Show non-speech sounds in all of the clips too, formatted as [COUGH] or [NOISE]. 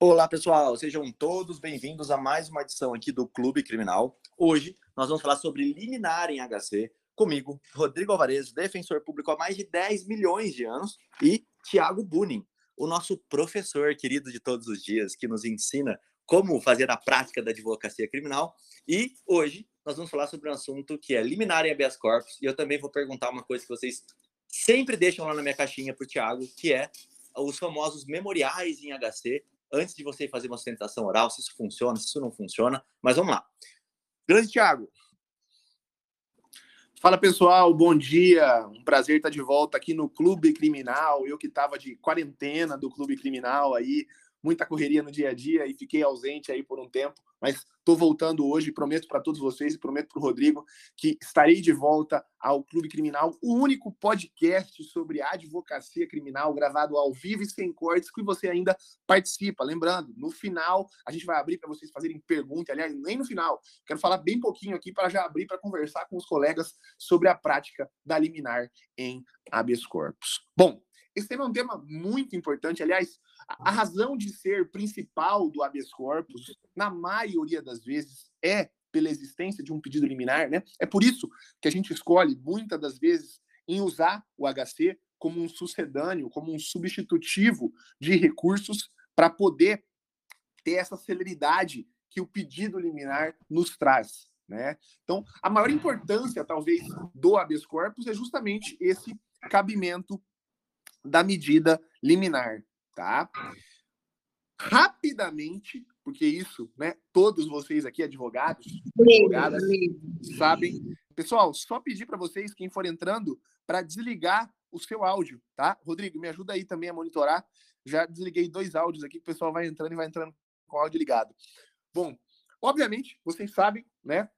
Olá, pessoal, sejam todos bem-vindos a mais uma edição aqui do Clube Criminal. Hoje nós vamos falar sobre liminar em HC, comigo, Rodrigo Alvarez, defensor público há mais de 10 milhões de anos, e Tiago Bunin, o nosso professor querido de todos os dias, que nos ensina como fazer a prática da advocacia criminal. E hoje nós vamos falar sobre um assunto que é liminar em habeas corpus, e eu também vou perguntar uma coisa que vocês sempre deixam lá na minha caixinha para o Tiago, que é os famosos memoriais em HC, antes de você fazer uma sustentação oral, se isso funciona, se isso não funciona. Mas vamos lá. Grande Tiago. Fala pessoal, bom dia. Um prazer estar de volta aqui no Clube Criminal. Eu que estava de quarentena do Clube Criminal aí, muita correria no dia a dia e fiquei ausente aí por um tempo, mas estou voltando hoje, prometo para todos vocês e prometo para o Rodrigo que estarei de volta ao Clube Criminal, o único podcast sobre advocacia criminal gravado ao vivo e sem cortes que você ainda participa. Lembrando, no final a gente vai abrir para vocês fazerem perguntas, aliás, nem no final. Quero falar bem pouquinho aqui para já abrir para conversar com os colegas sobre a prática da liminar em habeas corpus. Bom, esse tema é um tema muito importante. Aliás, a razão de ser principal do habeas corpus, na maioria das vezes, é pela existência de um pedido liminar, né? É por isso que a gente escolhe, muitas das vezes, em usar o HC como um sucedâneo, como um substitutivo de recursos para poder ter essa celeridade que o pedido liminar nos traz, né? Então, a maior importância, talvez, do habeas corpus é justamente esse cabimento da medida liminar, tá? Rapidamente, porque isso, né? Todos vocês aqui, advogados, advogadas, sabem. Pessoal, só pedir para vocês, quem for entrando, para desligar o seu áudio, tá? Rodrigo, me ajuda aí também a monitorar. Já desliguei dois áudios aqui, o pessoal vai entrando e vai entrando com o áudio ligado. Bom, obviamente, vocês sabem, né?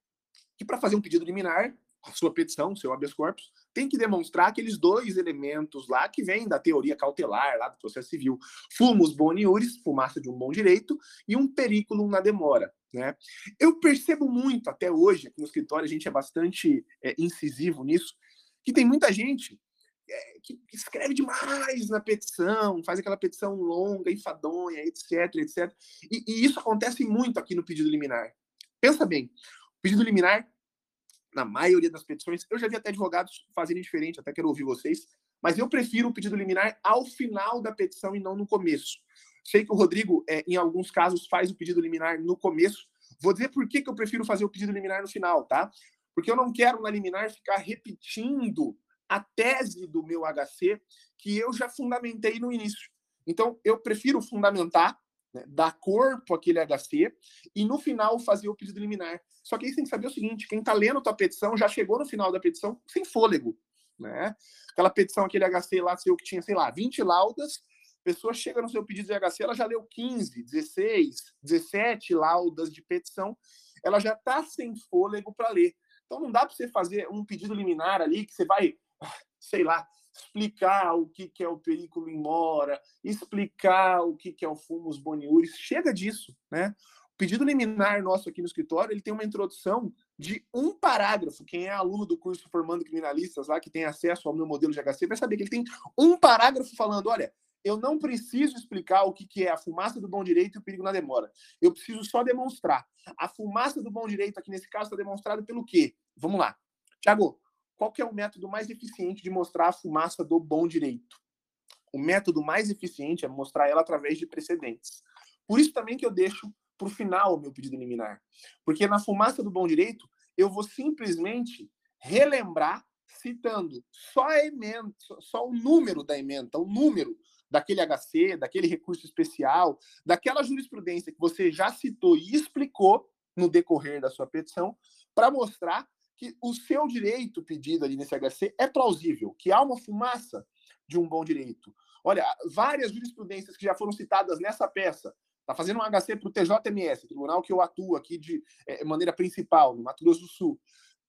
Que para fazer um pedido liminar, a sua petição, seu habeas corpus, tem que demonstrar aqueles dois elementos lá que vêm da teoria cautelar, lá do processo civil. Fumus boniuris, fumaça de um bom direito, e um periculum na demora. Né? Eu percebo muito, até hoje, aqui no escritório, a gente é bastante é, incisivo nisso, que tem muita gente é, que escreve demais na petição, faz aquela petição longa, enfadonha, etc, etc. E, e isso acontece muito aqui no pedido liminar. Pensa bem, o pedido liminar na maioria das petições. Eu já vi até advogados fazerem diferente, até quero ouvir vocês, mas eu prefiro o pedido liminar ao final da petição e não no começo. Sei que o Rodrigo, é, em alguns casos, faz o pedido liminar no começo. Vou dizer por que, que eu prefiro fazer o pedido liminar no final, tá? Porque eu não quero na liminar ficar repetindo a tese do meu HC que eu já fundamentei no início. Então, eu prefiro fundamentar né, dar corpo àquele HC e no final fazer o pedido liminar. Só que aí você tem que saber o seguinte: quem está lendo a tua petição já chegou no final da petição sem fôlego. Né? Aquela petição, aquele HC lá seu que tinha, sei lá, 20 laudas, a pessoa chega no seu pedido de HC, ela já leu 15, 16, 17 laudas de petição, ela já está sem fôlego para ler. Então não dá para você fazer um pedido liminar ali que você vai, sei lá, explicar o que, é o perículo em mora, explicar o que, é o fumus boniuris. Chega disso, né? O pedido liminar nosso aqui no escritório, ele tem uma introdução de um parágrafo. Quem é aluno do curso Formando Criminalistas lá, que tem acesso ao meu modelo de HC, vai saber que ele tem um parágrafo falando, olha, eu não preciso explicar o que é a fumaça do bom direito e o perigo na demora. Eu preciso só demonstrar. A fumaça do bom direito, aqui nesse caso, está demonstrada pelo quê? Vamos lá. Tiago, qual que é o método mais eficiente de mostrar a fumaça do bom direito? O método mais eficiente é mostrar ela através de precedentes. Por isso também que eu deixo para o final o meu pedido liminar. Porque na fumaça do bom direito, eu vou simplesmente relembrar citando só a emenda, só o número da emenda, o número daquele HC, daquele recurso especial, daquela jurisprudência que você já citou e explicou no decorrer da sua petição, para mostrar que o seu direito pedido ali nesse HC é plausível, que há uma fumaça de um bom direito. Olha, várias jurisprudências que já foram citadas nessa peça, está fazendo um HC para o TJMS, tribunal que eu atuo aqui de é, maneira principal, no Mato Grosso do Sul.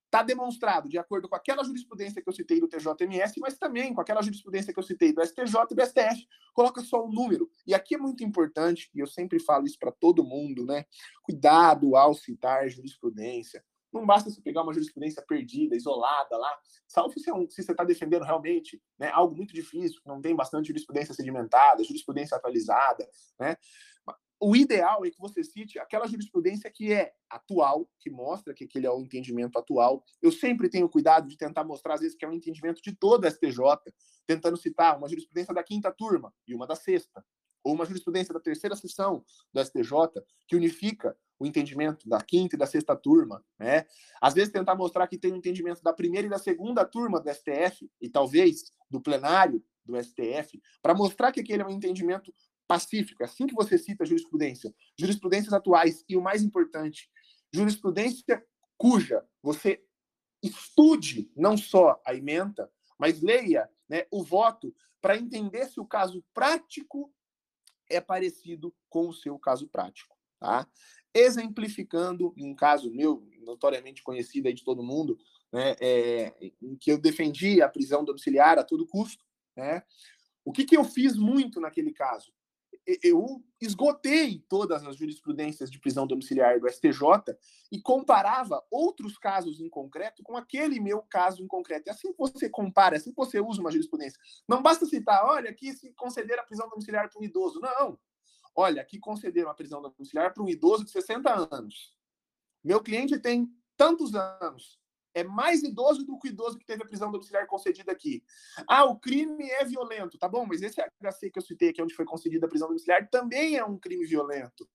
Está demonstrado, de acordo com aquela jurisprudência que eu citei do TJMS, mas também com aquela jurisprudência que eu citei do STJ e do STF, coloca só o número. E aqui é muito importante, e eu sempre falo isso para todo mundo, né? Cuidado ao citar jurisprudência. Não basta você pegar uma jurisprudência perdida, isolada lá, salvo se, é um, se você está defendendo realmente né, algo muito difícil, não tem bastante jurisprudência sedimentada, jurisprudência atualizada, né? o ideal é que você cite aquela jurisprudência que é atual, que mostra que aquele é o entendimento atual. Eu sempre tenho cuidado de tentar mostrar, às vezes, que é um entendimento de toda a STJ, tentando citar uma jurisprudência da quinta turma e uma da sexta, ou uma jurisprudência da terceira sessão do STJ, que unifica o entendimento da quinta e da sexta turma. Né? Às vezes, tentar mostrar que tem o um entendimento da primeira e da segunda turma do STF, e talvez do plenário do STF, para mostrar que aquele é um entendimento pacífico, é assim que você cita jurisprudência. Jurisprudências atuais e o mais importante, jurisprudência cuja você estude não só a emenda, mas leia né, o voto para entender se o caso prático é parecido com o seu caso prático. Tá? Exemplificando um caso meu, notoriamente conhecido aí de todo mundo, né, é, em que eu defendi a prisão domiciliar a todo custo. Né? O que, que eu fiz muito naquele caso? Eu esgotei todas as jurisprudências de prisão domiciliar do STJ e comparava outros casos em concreto com aquele meu caso em concreto. É assim que você compara, é assim que você usa uma jurisprudência. Não basta citar, olha, aqui se conceder a prisão domiciliar para um idoso. Não. Olha, aqui concederam a prisão domiciliar para um idoso de 60 anos. Meu cliente tem tantos anos é mais idoso do que o idoso que teve a prisão domiciliar concedida aqui. Ah, o crime é violento, tá bom, mas esse HC que eu citei aqui, onde foi concedida a prisão domiciliar, também é um crime violento.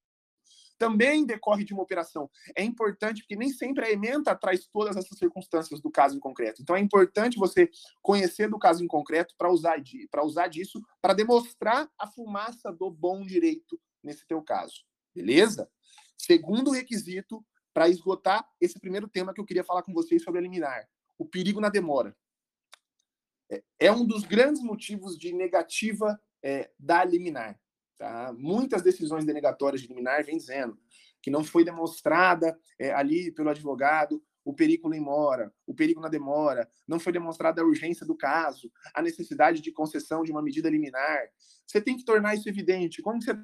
Também decorre de uma operação. É importante, porque nem sempre a emenda traz todas essas circunstâncias do caso em concreto. Então é importante você conhecer do caso em concreto para usar, de, usar disso, para demonstrar a fumaça do bom direito nesse teu caso. Beleza? Segundo requisito, para esgotar esse primeiro tema que eu queria falar com vocês sobre a liminar, o perigo na demora. É, é um dos grandes motivos de negativa é, da liminar. Tá? Muitas decisões denegatórias de liminar vêm dizendo que não foi demonstrada é, ali pelo advogado o perigo em mora, o perigo na demora, não foi demonstrada a urgência do caso, a necessidade de concessão de uma medida liminar. Você tem que tornar isso evidente. Como você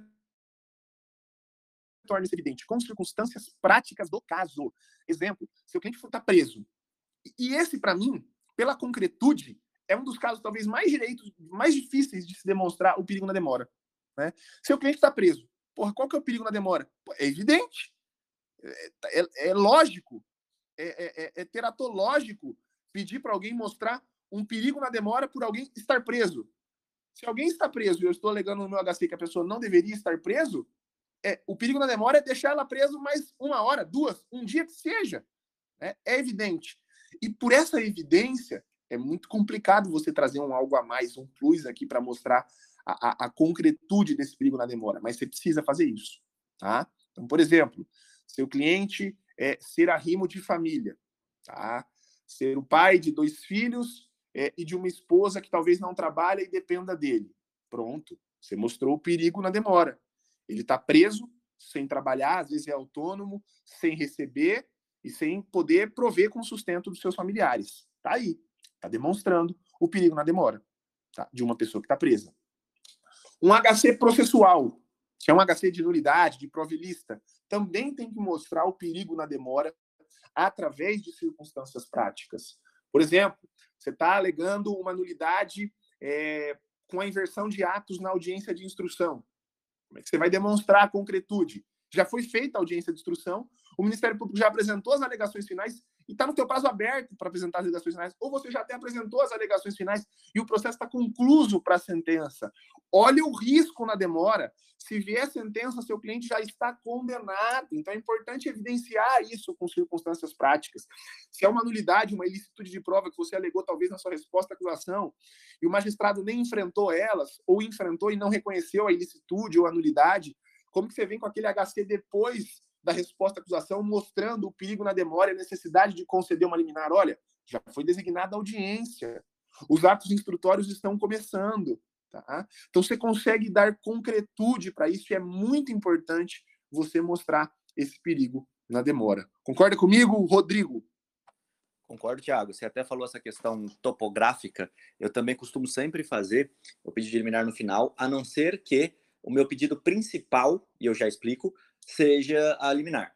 torna isso evidente? Com circunstâncias práticas do caso. Exemplo, seu cliente está preso. E esse, para mim, pela concretude, é um dos casos talvez mais direitos, mais difíceis de se demonstrar o perigo na demora. Né? Seu cliente está preso. Porra, qual que é o perigo na demora? é evidente. É, é, é lógico. É, é, é, é teratológico pedir para alguém mostrar um perigo na demora por alguém estar preso. Se alguém está preso e eu estou alegando no meu HC que a pessoa não deveria estar preso, é, o perigo na demora é deixar ela preso mais uma hora, duas, um dia que seja. Né? É evidente. E por essa evidência, é muito complicado você trazer um algo a mais, um plus aqui para mostrar a, a, a, concretude desse perigo na demora. Mas você precisa fazer isso. Tá? Então, por exemplo, seu cliente é ser arrimo de família, tá? ser o pai de dois filhos é, e de uma esposa que talvez não trabalhe e dependa dele. Pronto, você mostrou o perigo na demora. Ele está preso, sem trabalhar, às vezes é autônomo, sem receber e sem poder prover com sustento dos seus familiares. Está aí, está demonstrando o perigo na demora tá? de uma pessoa que está presa. Um HC processual, que é um HC de nulidade, de provilista, também tem que mostrar o perigo na demora através de circunstâncias práticas. Por exemplo, você está alegando uma nulidade é, com a inversão de atos na audiência de instrução. Como é que você vai demonstrar a concretude? Já foi feita a audiência de instrução, o Ministério Público já apresentou as alegações finais e está no teu prazo aberto para apresentar as alegações finais, ou você já até apresentou as alegações finais e o processo está concluso para a sentença. Olha o risco na demora. Se vier sentença, seu cliente já está condenado. Então é importante evidenciar isso com circunstâncias práticas. Se é uma nulidade, uma ilicitude de prova que você alegou talvez na sua resposta à acusação, e o magistrado nem enfrentou elas, ou enfrentou e não reconheceu a ilicitude ou a nulidade, como que você vem com aquele HC depois da resposta à acusação, mostrando o perigo na demora e a necessidade de conceder uma liminar. Olha, já foi designada audiência, os atos instrutórios estão começando. Tá? Então, você consegue dar concretude para isso e é muito importante você mostrar esse perigo na demora. Concorda comigo, Rodrigo? Concordo, Thiago. Você até falou essa questão topográfica. Eu também costumo sempre fazer o pedido de liminar no final, a não ser que o meu pedido principal, e eu já explico, seja a liminar.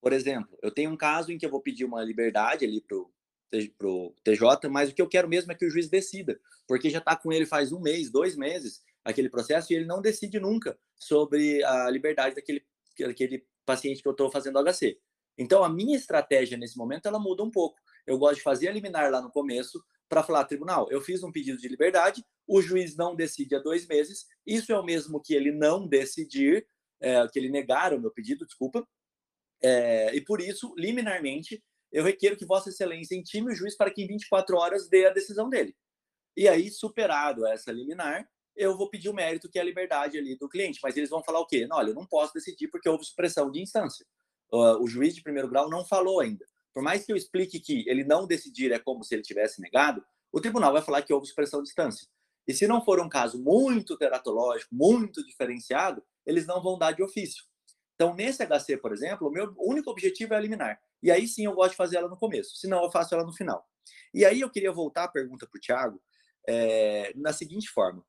Por exemplo, eu tenho um caso em que eu vou pedir uma liberdade ali para o TJ, mas o que eu quero mesmo é que o juiz decida, porque já está com ele faz um mês, dois meses, aquele processo e ele não decide nunca sobre a liberdade daquele, daquele paciente que eu estou fazendo HC. Então, a minha estratégia nesse momento, ela muda um pouco. Eu gosto de fazer a liminar lá no começo para falar, tribunal, eu fiz um pedido de liberdade, o juiz não decide há dois meses, isso é o mesmo que ele não decidir, é, que ele negar o meu pedido, desculpa, é, e por isso, liminarmente, eu requeiro que Vossa Excelência intime o juiz para que em 24 horas dê a decisão dele. E aí, superado essa liminar, eu vou pedir o mérito que é a liberdade ali do cliente. Mas eles vão falar o quê? Não, olha, eu não posso decidir porque houve supressão de instância. O juiz de primeiro grau não falou ainda. Por mais que eu explique que ele não decidir é como se ele tivesse negado, o tribunal vai falar que houve supressão de instância. E se não for um caso muito teratológico, muito diferenciado, eles não vão dar de ofício. Então, nesse HC, por exemplo, o meu único objetivo é eliminar. E aí sim eu gosto de fazer ela no começo, senão eu faço ela no final. E aí eu queria voltar a pergunta para o Tiago é, na seguinte forma: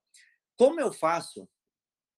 Como eu faço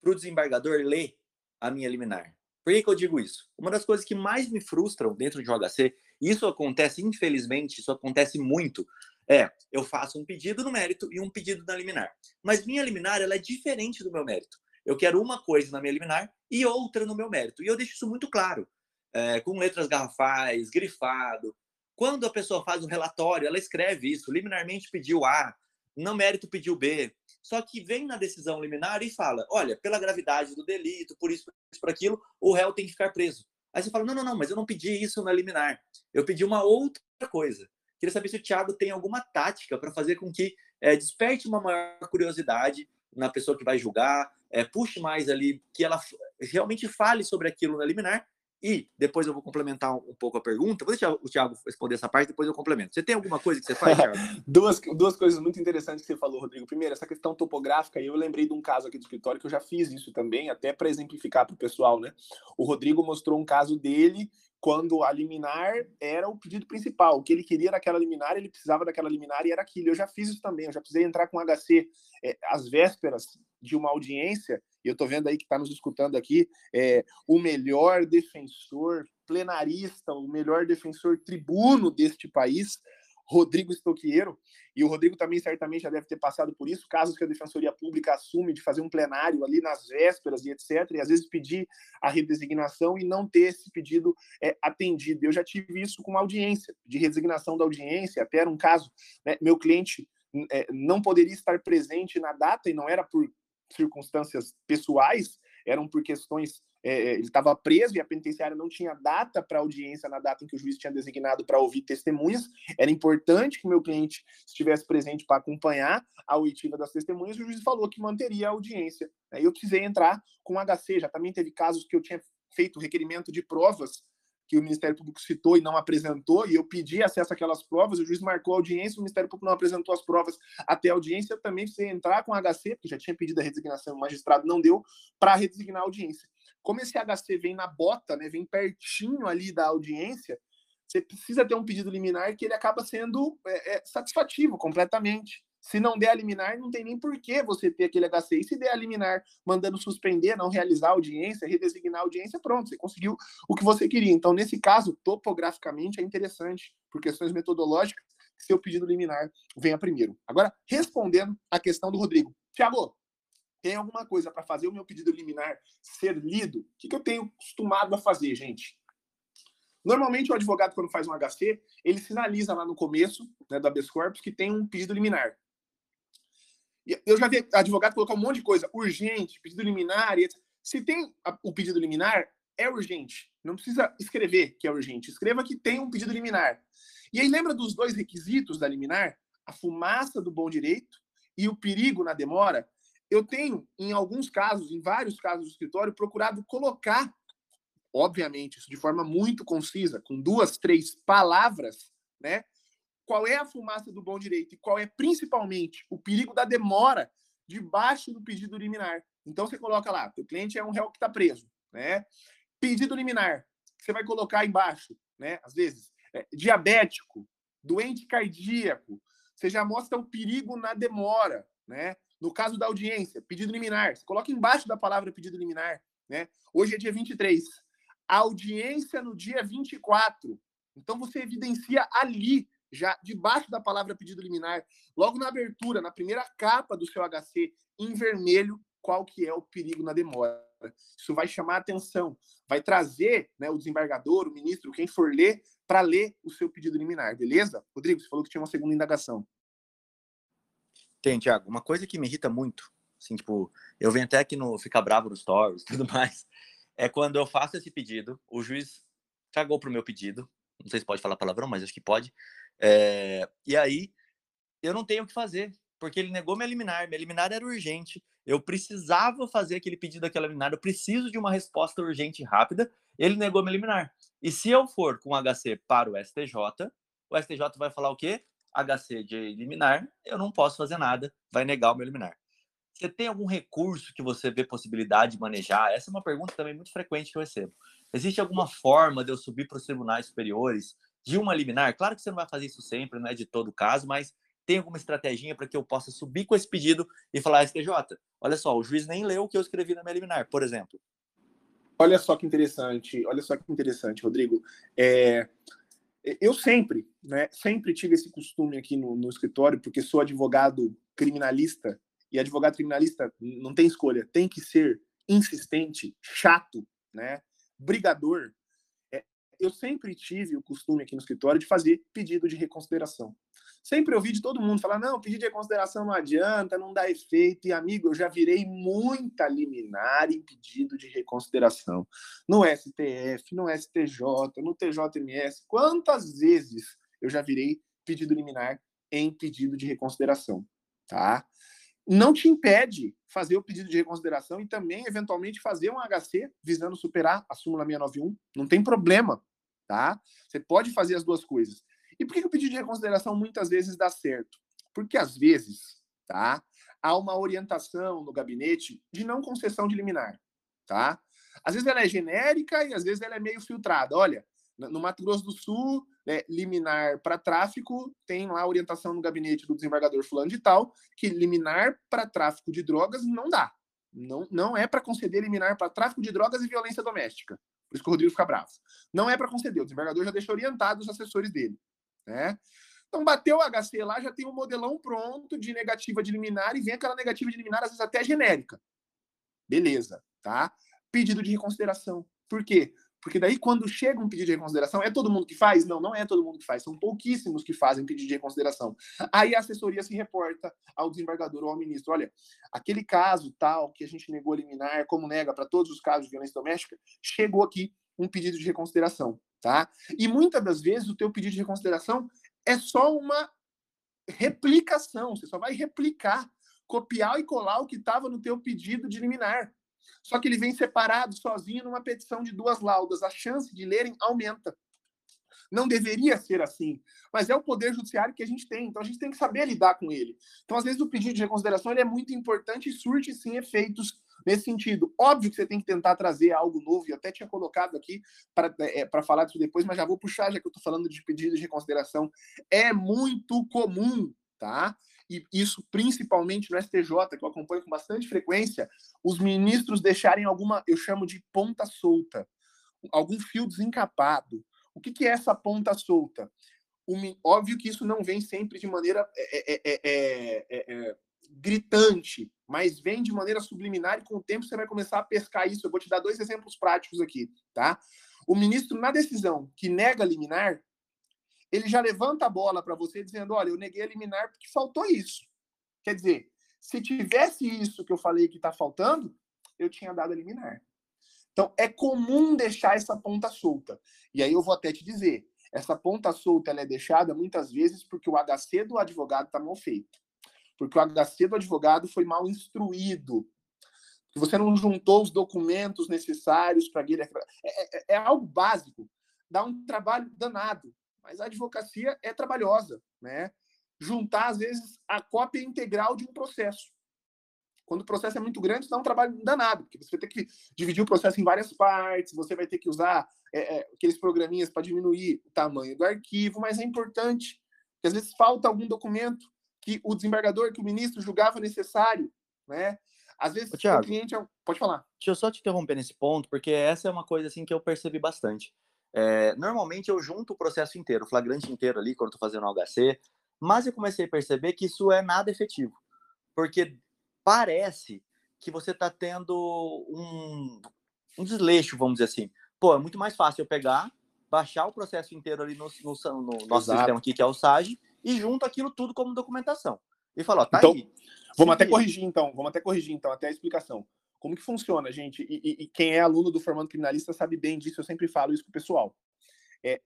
para o desembargador ler a minha liminar? Por que, que eu digo isso? Uma das coisas que mais me frustram dentro de um HC, e isso acontece, infelizmente, isso acontece muito, é eu faço um pedido no mérito e um pedido na liminar. Mas minha liminar ela é diferente do meu mérito. Eu quero uma coisa na minha liminar e outra no meu mérito. E eu deixo isso muito claro, é, com letras garrafais, grifado. Quando a pessoa faz um relatório, ela escreve isso, liminarmente pediu A, no mérito pediu B. Só que vem na decisão liminar e fala: olha, pela gravidade do delito, por isso, por isso, por aquilo, o réu tem que ficar preso. Aí você fala: não, não, não, mas eu não pedi isso na liminar. Eu pedi uma outra coisa. Queria saber se o Thiago tem alguma tática para fazer com que é, desperte uma maior curiosidade na pessoa que vai julgar, é, puxe mais ali, que ela realmente fale sobre aquilo na liminar e depois eu vou complementar um, pouco a pergunta. Vou deixar o Thiago responder essa parte, depois eu complemento. Você tem alguma coisa que você faz, Thiago? [LAUGHS] duas, duas coisas muito interessantes que você falou, Rodrigo. Primeiro, essa questão topográfica, eu lembrei de um caso aqui do escritório que eu já fiz isso também, até para exemplificar para o pessoal, né? O Rodrigo mostrou um caso dele quando a liminar era o pedido principal. O que ele queria era aquela liminar, ele precisava daquela liminar e era aquilo. Eu já fiz isso também, eu já precisei entrar com HC é, às vésperas de uma audiência, e eu estou vendo aí que está nos escutando aqui, é, o melhor defensor plenarista, o melhor defensor tribuno deste país, Rodrigo Stoqueiro, e o Rodrigo também certamente já deve ter passado por isso, casos que a Defensoria Pública assume de fazer um plenário ali nas vésperas e etc., e às vezes pedir a redesignação e não ter esse pedido é, atendido. Eu já tive isso com uma audiência, de redesignação da audiência, até era um caso, né, meu cliente é, não poderia estar presente na data e não era por circunstâncias pessoais, eram por questões. É, é ele estava preso e a penitenciária não tinha data para audiência na data em que o juiz tinha designado para ouvir testemunhas. Era importante que meu cliente estivesse presente para acompanhar a oitiva das testemunhas. E o juiz falou que manteria a audiência. Aí eu precisei entrar com HC. Já também teve casos que eu tinha feito requerimento de provas que o Ministério Público citou e não apresentou, e eu pedi acesso àquelas provas, o juiz marcou a audiência, o Ministério Público não apresentou as provas até a audiência, eu também precisei entrar com o HC, porque já tinha pedido a redesignação, o magistrado não deu, para redesignar a audiência. Como esse HC vem na bota, né, vem pertinho ali da audiência, você precisa ter um pedido liminar que ele acaba sendo é, é, satisfativo completamente. Se não der a liminar, não tem nem por que você ter aquele HC. E se der a liminar mandando suspender, não realizar a audiência, redesignar a audiência, pronto, você conseguiu o que você queria. Então, nesse caso, topograficamente é interessante, por questões metodológicas, que seu pedido liminar venha primeiro. Agora, respondendo à questão do Rodrigo. Tiago, tem alguma coisa para fazer o meu pedido liminar ser lido? O que, que eu tenho costumado a fazer, gente? Normalmente, o advogado, quando faz um HC, ele sinaliza lá no começo né, do habeas corpus que tem um pedido liminar. Eu já vi advogado colocar um monte de coisa, urgente, pedido liminar, etc. Se tem o pedido liminar, é urgente. Não precisa escrever que é urgente. Escreva que tem um pedido liminar. E aí lembra dos dois requisitos da liminar? A fumaça do bom direito e o perigo na demora. Eu tenho, em alguns casos, em vários casos do escritório, procurado colocar, obviamente, isso de forma muito concisa, com duas, três palavras, né? qual é a fumaça do bom direito e qual é principalmente o perigo da demora debaixo do pedido liminar. Então você coloca lá, o cliente é um réu que está preso, né? Pedido liminar, você vai colocar embaixo, né? Às vezes, é, diabético, doente cardíaco, você já mostra o perigo na demora, né? No caso da audiência, pedido liminar, você coloca embaixo da palavra pedido liminar, né? Hoje é dia 23. A audiência no dia 24. Então você evidencia ali já debaixo da palavra pedido liminar, logo na abertura, na primeira capa do seu HC, em vermelho, qual que é o perigo na demora. Isso vai chamar a atenção, vai trazer né, o desembargador, o ministro, quem for ler, para ler o seu pedido liminar, beleza? Rodrigo, você falou que tinha uma segunda indagação. Tem, Tiago. Uma coisa que me irrita muito, assim, tipo, eu venho até aqui no Fica Bravo nos Stories [LAUGHS] tudo mais, é quando eu faço esse pedido, o juiz cagou pro meu pedido, não sei se pode falar palavrão, mas acho que pode, é, e aí eu não tenho o que fazer, porque ele negou me eliminar, me eliminar era urgente, eu precisava fazer aquele pedido daquela liminar, eu preciso de uma resposta urgente e rápida, ele negou me eliminar. E se eu for com HC para o STJ, o STJ vai falar o quê? HC de eliminar, eu não posso fazer nada, vai negar o meu eliminar. Você tem algum recurso que você vê possibilidade de manejar? Essa é uma pergunta também muito frequente que eu recebo. Existe alguma forma de eu subir para os tribunais superiores de uma liminar? Claro que você não vai fazer isso sempre, não é de todo caso, mas tem alguma estratégia para que eu possa subir com esse pedido e falar, STJ, olha só, o juiz nem leu o que eu escrevi na minha liminar, por exemplo. Olha só que interessante, olha só que interessante, Rodrigo. É, eu sempre, né, sempre tive esse costume aqui no, no escritório, porque sou advogado criminalista, e advogado criminalista não tem escolha, tem que ser insistente, chato, né, brigador. É, eu sempre tive o costume aqui no escritório de fazer pedido de reconsideração. Sempre ouvi de todo mundo falar: não, pedido de reconsideração não adianta, não dá efeito. E, amigo, eu já virei muita liminar em pedido de reconsideração. No STF, no STJ, no TJMS. Quantas vezes eu já virei pedido liminar em pedido de reconsideração? Tá? Não te impede fazer o pedido de reconsideração e também, eventualmente, fazer um HC visando superar a súmula 691. Não tem problema, tá? Você pode fazer as duas coisas. E por que o pedido de reconsideração muitas vezes dá certo? Porque às vezes, tá? Há uma orientação no gabinete de não concessão de liminar, tá? Às vezes ela é genérica e às vezes ela é meio filtrada. Olha, no Mato Grosso do Sul, né, liminar para tráfico, tem lá a orientação no gabinete do desembargador fulano de tal, que liminar para tráfico de drogas não dá. Não, não é para conceder liminar para tráfico de drogas e violência doméstica. Por isso que o Rodrigo fica bravo. Não é para conceder. O desembargador já deixa orientado os assessores dele. Né? Então, bateu o HC lá, já tem um modelão pronto de negativa de liminar e vem aquela negativa de liminar, às vezes até genérica. Beleza, tá? Pedido de reconsideração. Por quê? Porque daí, quando chega um pedido de reconsideração, é todo mundo que faz? Não, não é todo mundo que faz. São pouquíssimos que fazem pedido de reconsideração. Aí a assessoria se reporta ao desembargador ou ao ministro: olha, aquele caso tal que a gente negou liminar, como nega para todos os casos de violência doméstica, chegou aqui um pedido de reconsideração tá? E muitas das vezes o teu pedido de reconsideração é só uma replicação, você só vai replicar, copiar e colar o que estava no teu pedido de liminar. Só que ele vem separado, sozinho, numa petição de duas laudas. A chance de lerem aumenta. Não deveria ser assim, mas é o poder judiciário que a gente tem, então a gente tem que saber lidar com ele. Então, às vezes, o pedido de reconsideração é muito importante e surte, sim, efeitos nesse sentido. Óbvio que você tem que tentar trazer algo novo, e até tinha colocado aqui para é, falar disso depois, mas já vou puxar, já que eu estou falando de pedido de reconsideração. É muito comum, tá? e isso principalmente no STJ, que eu acompanho com bastante frequência, os ministros deixarem alguma, eu chamo de ponta solta, algum fio desencapado, o que, que é essa ponta solta? óbvio que isso não vem sempre de maneira é é, é, é, é, gritante, mas vem de maneira subliminar e com o tempo você vai começar a pescar isso. Eu vou te dar dois exemplos práticos aqui, tá? O ministro, na decisão que nega liminar, ele já levanta a bola para você dizendo: olha, eu neguei a liminar porque faltou isso. Quer dizer, se tivesse isso que eu falei que está faltando, eu tinha dado a liminar. Então, é comum deixar essa ponta solta. E aí eu vou até te dizer, essa ponta solta ela é deixada muitas vezes porque o HC do advogado está mal feito. Porque o HC do advogado foi mal instruído. Você não juntou os documentos necessários para ele. É, é, é algo básico. Dá um trabalho danado. Mas a advocacia é trabalhosa, né? Juntar, às vezes, a cópia integral de um processo. Quando o processo é muito grande, dá um trabalho danado, porque você vai ter que dividir o processo em várias partes, você vai ter que usar é, é, aqueles programinhas para diminuir o tamanho do arquivo, mas é importante, porque às vezes falta algum documento que o desembargador, que o ministro julgava necessário, né? Às vezes Ô, Thiago, o cliente... É pode falar. Deixa eu só te interromper nesse ponto, porque essa é uma coisa assim que eu percebi bastante. É, normalmente eu junto o processo inteiro, o flagrante inteiro ali, quando estou fazendo o HC, mas eu comecei a perceber que isso é nada efetivo. Porque parece que você está tendo um, um desleixo, vamos dizer assim. Pô, é muito mais fácil eu pegar, baixar o processo inteiro ali no, no, no nosso Exato. sistema aqui, que é o SAGE, e junto aquilo tudo como documentação. E falou, tá então, aí. Vamos até corrigir então, vamos até corrigir então, até a explicação. Como que funciona, gente? E, e, e quem é aluno do Formando Criminalista sabe bem disso, eu sempre falo isso pro pessoal. É,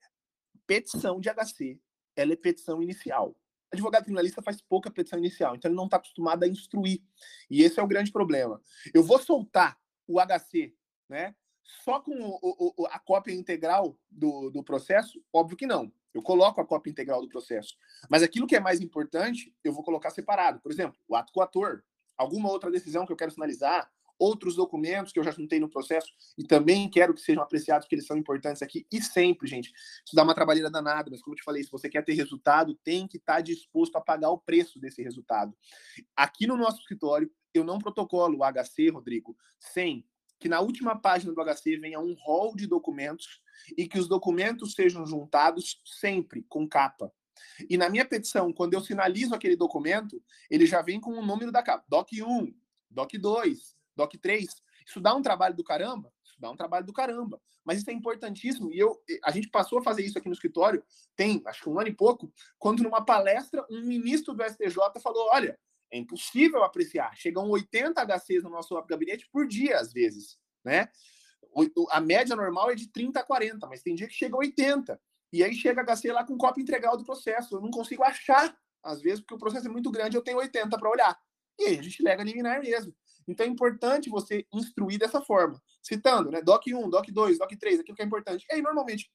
petição de HC, ela é petição inicial. Advogado criminalista faz pouca petição inicial, então ele não está acostumado a instruir. E esse é o grande problema. Eu vou soltar o HC, né? Só com o, o, a cópia integral do, do processo? Óbvio que não. Eu coloco a cópia integral do processo. Mas aquilo que é mais importante, eu vou colocar separado. Por exemplo, o ato coator, alguma outra decisão que eu quero sinalizar, outros documentos que eu já juntei no processo e também quero que sejam apreciados, porque eles são importantes aqui. E sempre, gente, isso dá uma trabalheira danada, mas como eu te falei, se você quer ter resultado, tem que estar disposto a pagar o preço desse resultado. Aqui no nosso escritório, eu não protocolo o HC, Rodrigo, sem que na última página do HC venha um rol de documentos e que os documentos sejam juntados sempre com capa. E na minha petição, quando eu sinalizo aquele documento, ele já vem com o número da capa. DOC 1, DOC 2, DOC 3. Isso dá um trabalho do caramba? Isso dá um trabalho do caramba. Mas isso é importantíssimo. E eu, a gente passou a fazer isso aqui no escritório, tem acho que um ano e pouco, quando numa palestra um ministro do STJ falou: olha, é impossível apreciar. Chegam 80 HCs no nosso gabinete por dia, às vezes. Né? A média normal é de 30 a 40, mas tem dia que chega a 80. E aí chega HC lá com cópia integral do processo. Eu não consigo achar, às vezes, porque o processo é muito grande, eu tenho 80 para olhar. E aí a gente lega liminar mesmo. Então é importante você instruir dessa forma, citando, né? DOC 1, DOC 2, DOC 3, aquilo que é importante. E aí, normalmente,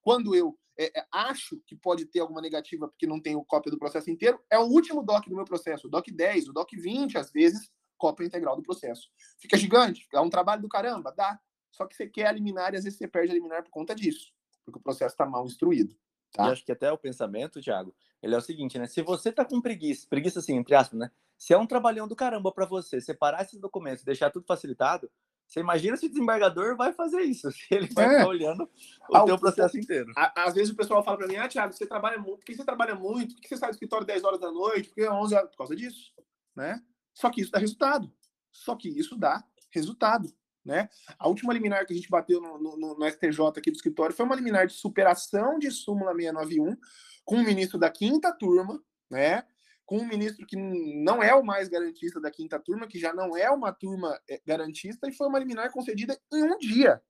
quando eu é, é, acho que pode ter alguma negativa porque não tenho cópia do processo inteiro, é o último DOC do meu processo, o DOC 10, o DOC 20, às vezes, cópia integral do processo. Fica gigante? É um trabalho do caramba? Dá. Só que você quer eliminar e às vezes você perde a eliminar por conta disso, porque o processo está mal instruído. Tá? E acho que até o pensamento, Thiago, ele é o seguinte, né? Se você tá com preguiça, preguiça assim, entre aspas, né? Se é um trabalhão do caramba para você separar esses documentos, deixar tudo facilitado, você imagina se o desembargador vai fazer isso, [LAUGHS] se ele vai é. ficar olhando o ah, teu processo inteiro. Às vezes o pessoal fala para mim, ah, Thiago, você trabalha muito, por que você trabalha muito? Por que você sai do escritório 10 horas da noite? Por que 11 horas? Por causa disso, né? Só que isso dá resultado. Só que isso dá resultado. Né? A última liminar que a gente bateu no, no, no, STJ aqui do escritório foi uma liminar de superação de súmula 691 com o ministro da quinta turma, né? Com um ministro que não é o mais garantista da quinta turma, que já não é uma turma é, garantista, e foi uma liminar concedida em um dia.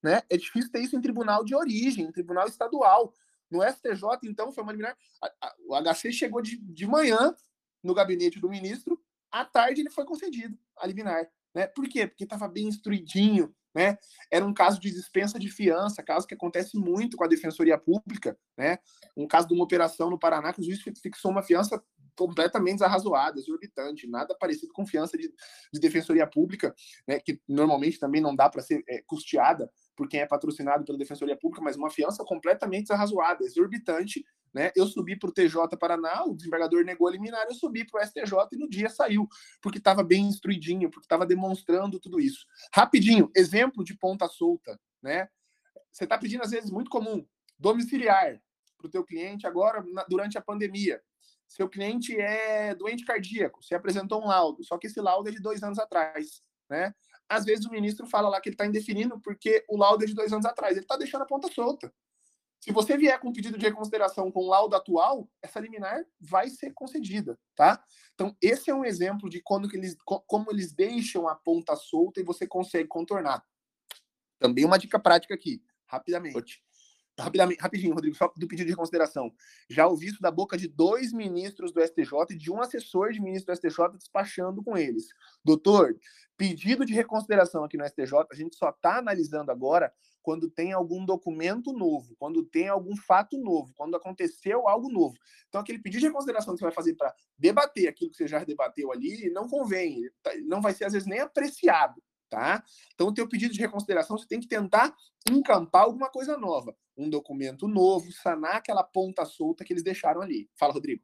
Né? É difícil ter isso em tribunal de origem, em tribunal estadual. No STJ, então, foi uma liminar. O HC chegou de, de manhã no gabinete do ministro, à tarde ele foi concedido a liminar. Né? Por quê? Porque estava bem instruidinho, né? Era um caso de dispensa de fiança, caso que acontece muito com a Defensoria Pública, né? Um caso de uma operação no Paraná que o juiz fixou uma fiança completamente desarrazoada, exorbitante, nada parecido com fiança de, de Defensoria Pública, né? Que normalmente também não dá para ser é, custeada por quem é patrocinado pela Defensoria Pública, mas uma fiança completamente desarrazoada, exorbitante, né? Eu subi para o TJ Paraná, o desembargador negou a liminar, eu subi para o STJ e no dia saiu, porque estava bem instruidinho, porque estava demonstrando tudo isso. Rapidinho, exemplo de ponta solta, né? Você está pedindo, às vezes, muito comum, domiciliar para o teu cliente agora, na, durante a pandemia. Seu cliente é doente cardíaco, você apresentou um laudo, só que esse laudo é de dois anos atrás, né? Às vezes o ministro fala lá que ele está indefinindo porque o laudo é de dois anos atrás. Ele está deixando a ponta solta. Se você vier com pedido de reconsideração com laudo atual, essa liminar vai ser concedida, tá? Então, esse é um exemplo de quando que eles, como eles deixam a ponta solta e você consegue contornar. Também uma dica prática aqui, rapidamente. Rapidamente, rapidinho, Rodrigo, só do pedido de reconsideração. Já ouvi isso da boca de dois ministros do STJ e de um assessor de ministro do STJ despachando com eles. Doutor, pedido de reconsideração aqui no STJ, a gente só está analisando agora quando tem algum documento novo, quando tem algum fato novo, quando aconteceu algo novo. Então, aquele pedido de reconsideração que você vai fazer para debater aquilo que você já debateu ali, não convém, tá, não vai ser, às vezes, nem apreciado. Tá? Então, o teu pedido de reconsideração, você tem que tentar encampar alguma coisa nova, um documento novo, sanar aquela ponta solta que eles deixaram ali. Fala, Rodrigo.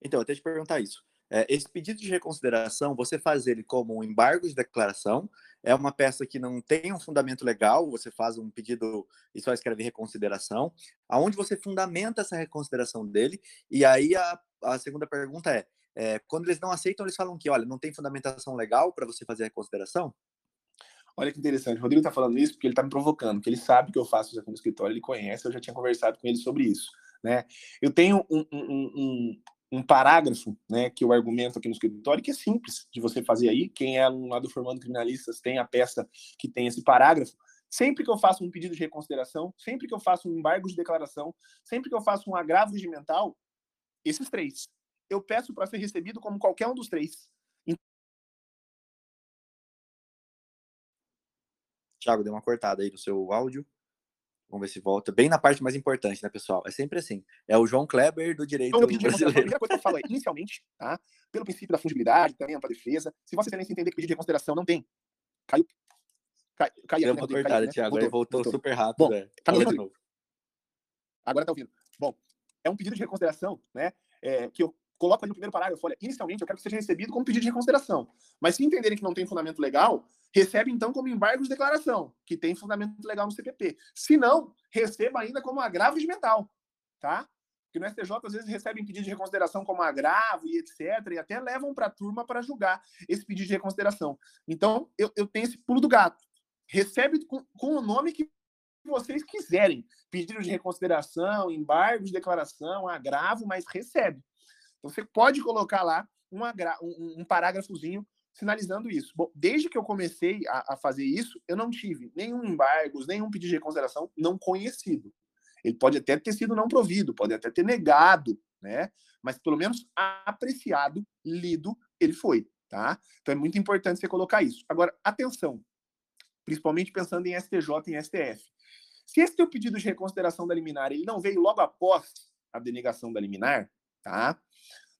Então, eu tenho que te perguntar isso. É, esse pedido de reconsideração, você faz ele como um embargo de declaração, é uma peça que não tem um fundamento legal, você faz um pedido e só escreve reconsideração, aonde você fundamenta essa reconsideração dele, e aí a, a segunda pergunta é, é, quando eles não aceitam, eles falam que, olha, não tem fundamentação legal para você fazer a reconsideração? Olha que interessante. O Rodrigo está falando isso porque ele está me provocando, porque ele sabe que eu faço isso aqui no escritório, ele conhece, eu já tinha conversado com ele sobre isso. Né? Eu tenho um, um, um, um parágrafo né, que eu argumento aqui no escritório, que é simples de você fazer aí. Quem é aluno lá do Formando Criminalistas tem a peça que tem esse parágrafo. Sempre que eu faço um pedido de reconsideração, sempre que eu faço um embargo de declaração, sempre que eu faço um agravo regimental, esses três, eu peço para ser recebido como qualquer um dos três. Tiago, deu uma cortada aí do seu áudio. Vamos ver se volta. Bem na parte mais importante, né, pessoal? É sempre assim. É o João Kleber do direito então, brasileiro. A primeira coisa que eu falo é, inicialmente, tá? Pelo princípio da fungibilidade, também ampla defesa, se você excelência entender que pedido de reconsideração não tem, caiu. Cai, cai Deu uma cortada, né? Tiago. Voltou, voltou, voltou, super rápido. Bom, é. tá de novo. Agora tá ouvindo. Bom, é um pedido de reconsideração, né? É, que eu coloco ali no primeiro parágrafo, olha, inicialmente eu quero que seja recebido como pedido de reconsideração. Mas se entenderem que não tem fundamento legal, recebe então como embargo de declaração, que tem fundamento legal no CPP. Se não, receba ainda como agravo de mental, tá? Porque no STJ às vezes recebem pedido de reconsideração como agravo e etc, e até levam para a turma para julgar esse pedido de reconsideração. Então, eu, eu tenho esse pulo do gato. Recebe com, com o nome que vocês quiserem. Pedido de reconsideração, embargo de declaração, agravo, mas recebe. Você pode colocar lá um, um, um parágrafozinho sinalizando isso. Bom, desde que eu comecei a, a, fazer isso, eu não tive nenhum embargo, nenhum pedido de reconsideração não conhecido. Ele pode até ter sido não provido, pode até ter negado, né? Mas pelo menos apreciado, lido, ele foi, tá? Então é muito importante você colocar isso. Agora, atenção, principalmente pensando em STJ e em STF. Se esse teu pedido de reconsideração da liminar ele não veio logo após a denegação da liminar, tá?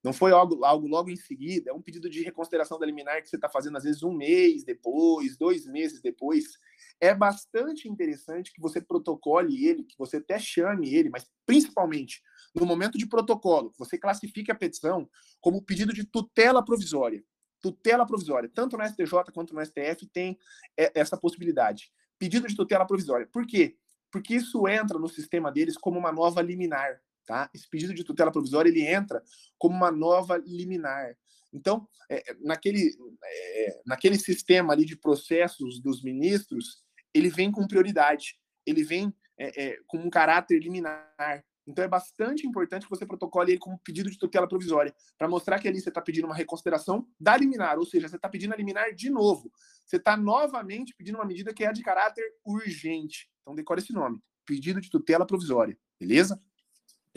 Não foi algo, algo logo em seguida, é um pedido de reconsideração da liminar que você está fazendo às vezes um mês depois, dois meses depois. É bastante interessante que você protocole ele, que você até chame ele, mas principalmente no momento de protocolo, você classifique a petição como pedido de tutela provisória. Tutela provisória, tanto no STJ quanto no STF tem essa possibilidade. Pedido de tutela provisória. Por quê? Porque isso entra no sistema deles como uma nova liminar. Tá? Esse pedido de tutela provisória ele entra como uma nova liminar. Então, é, é, naquele, é, naquele sistema ali de processos dos ministros, ele vem com prioridade, ele vem é, é com um caráter liminar. Então, é bastante importante que você protocole ele como pedido de tutela provisória, para mostrar que ali você está pedindo uma reconsideração da liminar, ou seja, você está pedindo a liminar de novo. Você está novamente pedindo uma medida que é de caráter urgente. Então, decore esse nome: pedido de tutela provisória. Beleza?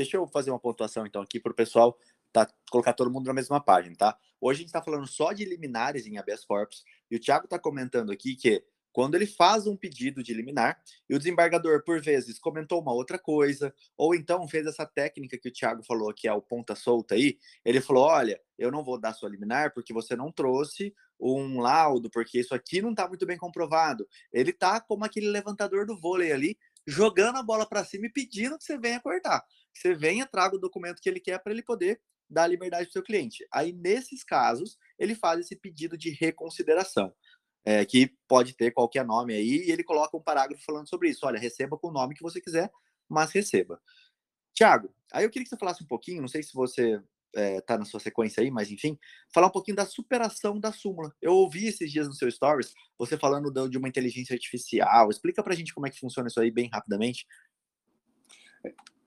Deixa eu fazer uma pontuação então aqui para o pessoal tá, colocar todo mundo na mesma página, tá? Hoje a gente está falando só de liminares em habeas corpus e o Thiago está comentando aqui que quando ele faz um pedido de liminar e o desembargador, por vezes, comentou uma outra coisa, ou então fez essa técnica que o Thiago falou, que é o ponta solta aí, ele falou: olha, eu não vou dar sua liminar porque você não trouxe um laudo, porque isso aqui não está muito bem comprovado. Ele tá como aquele levantador do vôlei ali, jogando a bola para cima e pedindo que você venha cortar que você venha, traga o documento que ele quer para ele poder dar liberdade para o seu cliente. Aí, nesses casos, ele faz esse pedido de reconsideração, é, que pode ter qualquer nome aí, e ele coloca um parágrafo falando sobre isso. Olha, receba com o nome que você quiser, mas receba. Tiago, aí eu queria que você falasse um pouquinho, não sei se você é, na sua sequência aí, mas enfim, falar um pouquinho da superação da súmula. Eu ouvi esses dias no seu stories você falando de uma inteligência artificial. Explica para a gente como é que funciona isso aí bem rapidamente.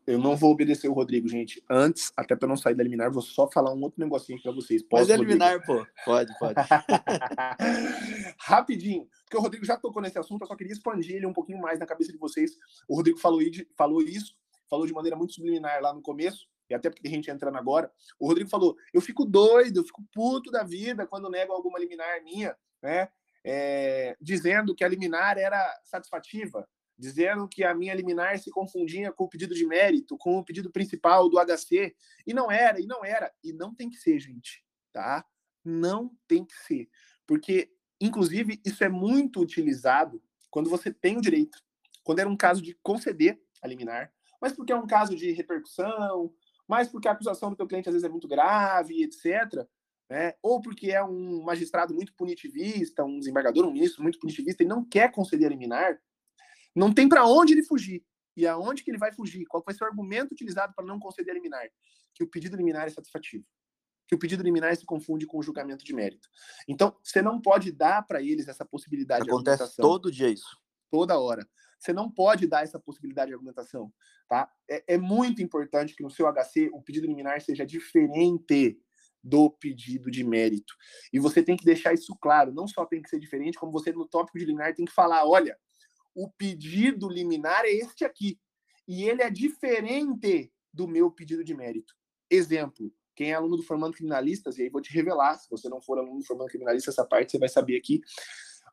Eu não vou obedecer o Rodrigo, gente. Antes, até para não sair da liminar, vou só falar um outro negocinho para vocês. Posso, Mas é liminar, pô. Pode, pode. [LAUGHS] Rapidinho, porque o Rodrigo já tocou nesse assunto, eu só queria expandir ele um pouquinho mais na cabeça de vocês. O Rodrigo falou, falou isso, falou de maneira muito subliminar lá no começo, até porque a gente entrando agora. O Rodrigo falou: eu fico doido, eu fico puto da vida quando nego alguma liminar minha, né? É, dizendo que a liminar era satisfativa dizendo que a minha liminar se confundia com o pedido de mérito, com o pedido principal do HC, e não era, e não era, e não tem que ser, gente, tá? Não tem que ser, porque inclusive isso é muito utilizado quando você tem o direito, quando era um caso de conceder a liminar, mas porque é um caso de repercussão, mas porque a acusação do teu cliente às vezes é muito grave, etc. Né? Ou porque é um magistrado muito punitivista, um desembargador, um ministro muito punitivista e não quer conceder a liminar, não tem para onde ele fugir. E aonde que ele vai fugir? Qual vai ser o argumento utilizado para não conceder a liminar? Que o pedido liminar é satisfativo. Que que o pedido liminar se confunde com o julgamento de mérito. Então, você não pode dar para eles essa possibilidade Acontece de argumentação. todo dia isso. Toda hora. Você não pode dar essa possibilidade de argumentação. Tá? É, é muito importante que no seu HC o pedido liminar seja diferente do pedido de mérito. E você tem que deixar isso claro. Não só tem que ser diferente, como você no tópico de liminar tem que falar: olha, o pedido liminar é este aqui. E ele é diferente do meu pedido de mérito. Exemplo, quem é aluno do Formando Criminalistas, e aí vou te revelar, se você não for aluno do Formando Criminalistas, essa parte você vai saber aqui.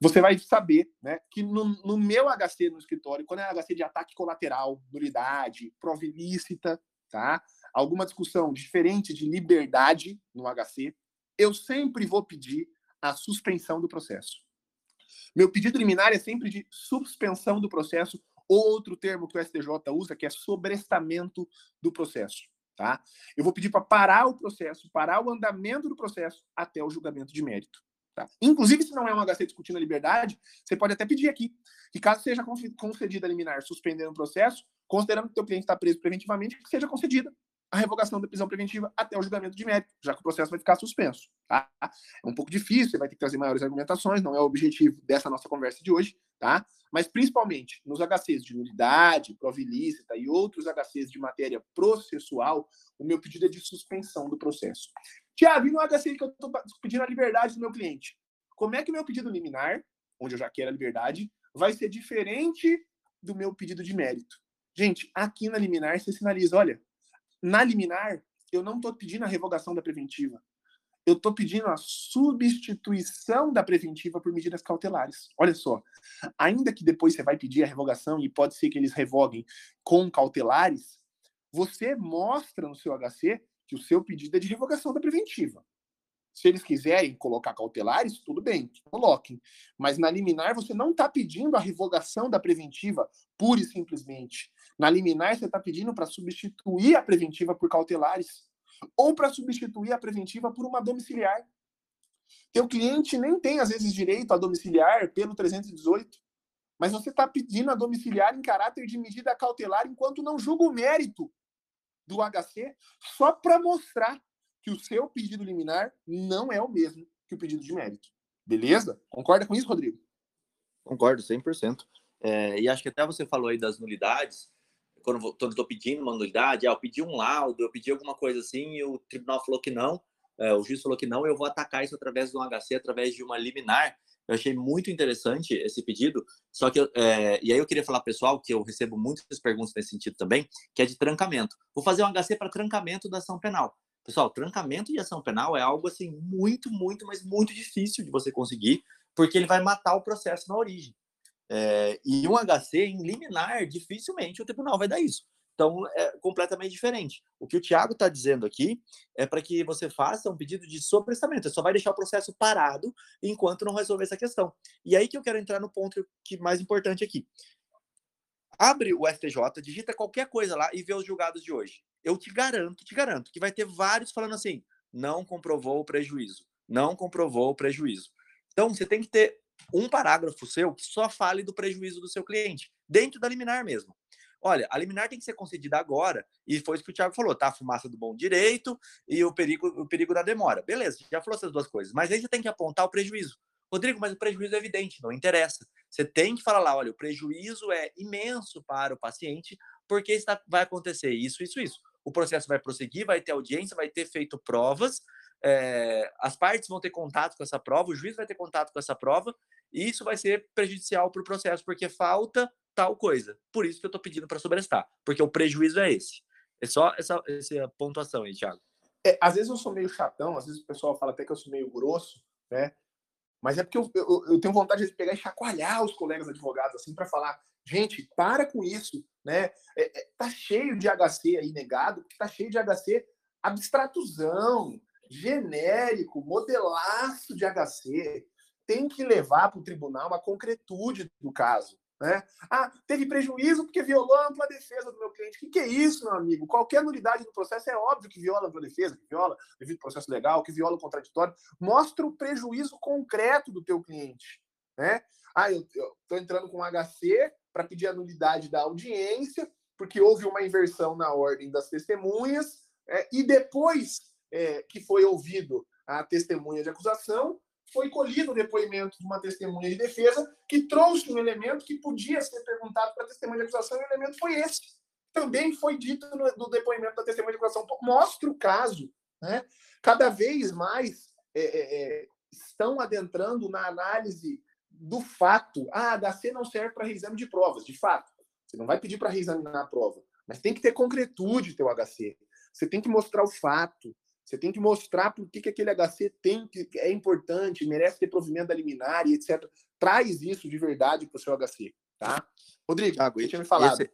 Você vai saber né, que no, no meu HC no escritório, quando é HC de ataque colateral, nulidade, prova ilícita, tá? alguma discussão diferente de liberdade no HC, eu sempre vou pedir a suspensão do processo. Meu pedido liminar é sempre de suspensão do processo, ou outro termo que o STJ usa, que é sobrestamento do processo. Tá? Eu vou pedir para parar o processo, parar o andamento do processo até o julgamento de mérito. Tá? Inclusive, se não é um HC discutindo a liberdade, você pode até pedir aqui que, caso seja concedida a liminar suspendendo o processo, considerando que o teu cliente está preso preventivamente, que seja concedida a revogação da prisão preventiva até o julgamento de mérito, já que o processo vai ficar suspenso. Tá? É um pouco difícil, você vai ter que trazer maiores argumentações, não é o objetivo dessa nossa conversa de hoje, tá? Mas principalmente nos HCs de nulidade, prova ilícita e outros HCs de matéria processual, o meu pedido é de suspensão do processo. Tiago, e no HC que eu estou pedindo a liberdade do meu cliente? Como é que meu pedido liminar, onde eu já quero a liberdade, vai ser diferente do meu pedido de mérito? Gente, aqui na liminar você sinaliza, olha, na liminar, eu não estou pedindo a revogação da preventiva. Eu estou pedindo a substituição da preventiva por medidas cautelares. Olha só, ainda que depois você vai pedir a revogação e pode ser que eles revoguem com cautelares, você mostra no seu HC que o seu pedido é de revogação da preventiva. Se eles quiserem colocar cautelares, tudo bem, coloquem. Mas na liminar, você não está pedindo a revogação da preventiva pura e simplesmente. Na liminar, você está pedindo para substituir a preventiva por cautelares. Ou para substituir a preventiva por uma domiciliar. Teu cliente nem tem, às vezes, direito a domiciliar pelo 318. Mas você está pedindo a domiciliar em caráter de medida cautelar enquanto não julga o mérito do HC, só para mostrar que o seu pedido liminar não é o mesmo que o pedido de mérito. Beleza? Concorda com isso, Rodrigo? Concordo, 100%. É, e acho que até você falou aí das nulidades. Quando estou pedindo uma nulidade, ah, eu pedi um laudo, eu pedi alguma coisa assim, e o tribunal falou que não, é, o juiz falou que não, eu vou atacar isso através de um HC, através de uma liminar. Eu achei muito interessante esse pedido. Só que, é, e aí eu queria falar, pessoal, que eu recebo muitas perguntas nesse sentido também, que é de trancamento. Vou fazer um HC para trancamento da ação penal. Pessoal, trancamento de ação penal é algo assim muito, muito, mas muito difícil de você conseguir, porque ele vai matar o processo na origem. É, e um HC em liminar, dificilmente o tribunal vai dar isso. Então, é completamente diferente. O que o Tiago está dizendo aqui é para que você faça um pedido de sobrestamento. Você só vai deixar o processo parado enquanto não resolver essa questão. E aí que eu quero entrar no ponto que mais importante aqui. Abre o STJ, digita qualquer coisa lá e vê os julgados de hoje eu te garanto, te garanto, que vai ter vários falando assim: não comprovou o prejuízo, não comprovou o prejuízo. Então, você tem que ter um parágrafo seu que só fale do prejuízo do seu cliente, dentro da liminar mesmo. Olha, a liminar tem que ser concedida agora, e foi isso que o Thiago falou, tá? A fumaça do bom direito e o perigo, o perigo da demora. Beleza, já falou essas duas coisas, mas aí você tem que apontar o prejuízo. Rodrigo, mas o prejuízo é evidente, não interessa. Você tem que falar lá, olha, o prejuízo é imenso para o paciente, porque está, vai acontecer isso, isso, isso o processo vai prosseguir, vai ter audiência, vai ter feito provas, é, as partes vão ter contato com essa prova, o juiz vai ter contato com essa prova, e isso vai ser prejudicial para o processo, porque falta tal coisa. Por isso que eu estou pedindo para sobrestar, porque o prejuízo é esse. É só essa, essa pontuação aí, Thiago. É, às vezes eu sou meio chatão, às vezes o pessoal fala até que eu sou meio grosso, né? Mas é porque eu, eu, eu tenho vontade de pegar e chacoalhar os colegas advogados assim para falar, gente, para com isso, né? É, é, tá cheio de HC aí negado, tá cheio de HC abstratuzão, genérico, modelaço de HC. Tem que levar para o tribunal a concretude do caso. Né? Ah, teve prejuízo porque violou a ampla defesa do meu cliente. O que, que é isso, meu amigo? Qualquer nulidade do processo é óbvio que viola a ampla defesa, que viola devido ao processo legal, que viola o contraditório. Mostra o prejuízo concreto do teu cliente. Né? Ah, eu estou entrando com HC para pedir a nulidade da audiência, porque houve uma inversão na ordem das testemunhas, é, e depois é, que foi ouvido a testemunha de acusação, foi colhido o depoimento de uma testemunha de defesa que trouxe um elemento que podia ser perguntado para a testemunha de acusação e o elemento foi esse. Também foi dito no, no depoimento da testemunha de acusação. Mostra o caso. Né? Cada vez mais é, é, é estão adentrando na análise do fato. Ah, HC não serve para reexame de provas. De fato, você não vai pedir para reexaminar a prova, mas tem que ter concretude teu HC. Você tem que mostrar o fato. Você tem que mostrar por que, que aquele HC tem que, é importante, merece ter provimento da liminar e etc. Traz isso de verdade para o seu HC, tá? Rodrigo, Thiago, deixa eu me falar. Esse...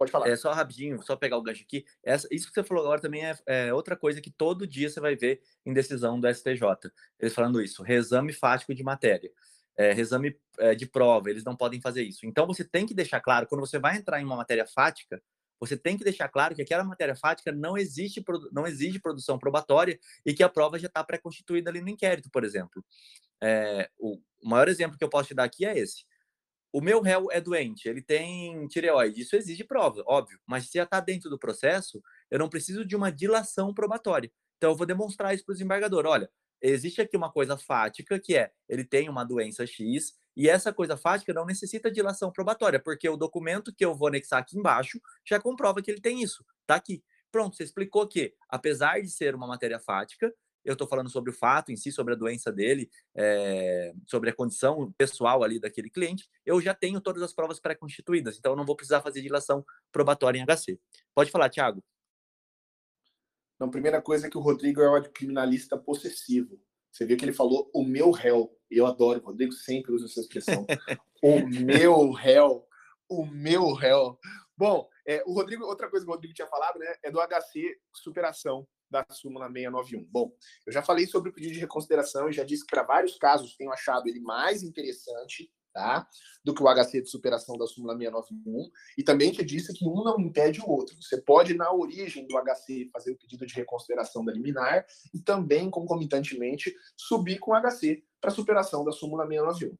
Pode falar. É só rapidinho, só pegar o gancho aqui. Essa, isso que você falou agora também é, é, outra coisa que todo dia você vai ver em decisão do STJ. Eles falando isso, reexame fático de matéria, é, reexame é, de prova, eles não podem fazer isso. Então você tem que deixar claro, quando você vai entrar em uma matéria fática, você tem que deixar claro que aquela matéria fática não existe, não exige produção probatória e que a prova já está pré-constituída ali no inquérito, por exemplo. É, o maior exemplo que eu posso te dar aqui é esse o meu réu é doente, ele tem tireoide, isso exige prova, óbvio, mas se já está dentro do processo, eu não preciso de uma dilação probatória. Então, eu vou demonstrar isso para o desembargador. Olha, existe aqui uma coisa fática, que é, ele tem uma doença X, e essa coisa fática não necessita dilação probatória, porque o documento que eu vou anexar aqui embaixo já comprova que ele tem isso. Está aqui. Pronto, você explicou que, apesar de ser uma matéria fática, eu estou falando sobre o fato em si, sobre a doença dele, é, sobre a condição pessoal ali daquele cliente, eu já tenho todas as provas pré-constituídas, então eu não vou precisar fazer dilação probatória em HC. Pode falar, Thiago. Então, primeira coisa é que o Rodrigo é um criminalista possessivo. Você viu que ele falou o meu réu. Eu adoro, o Rodrigo sempre usa essa expressão. o meu réu. O meu réu. Bom, é, o Rodrigo, outra coisa que o Rodrigo tinha falado, né, é do HC superação da súmula 691. Bom, eu já falei sobre o pedido de reconsideração e já disse que para vários casos tenho achado ele mais interessante tá? do que o HC de superação da súmula 691. E também te disse que um não impede o outro. Você pode, na origem do HC, fazer o pedido de reconsideração da liminar e também, concomitantemente, subir com o HC para superação da súmula 691.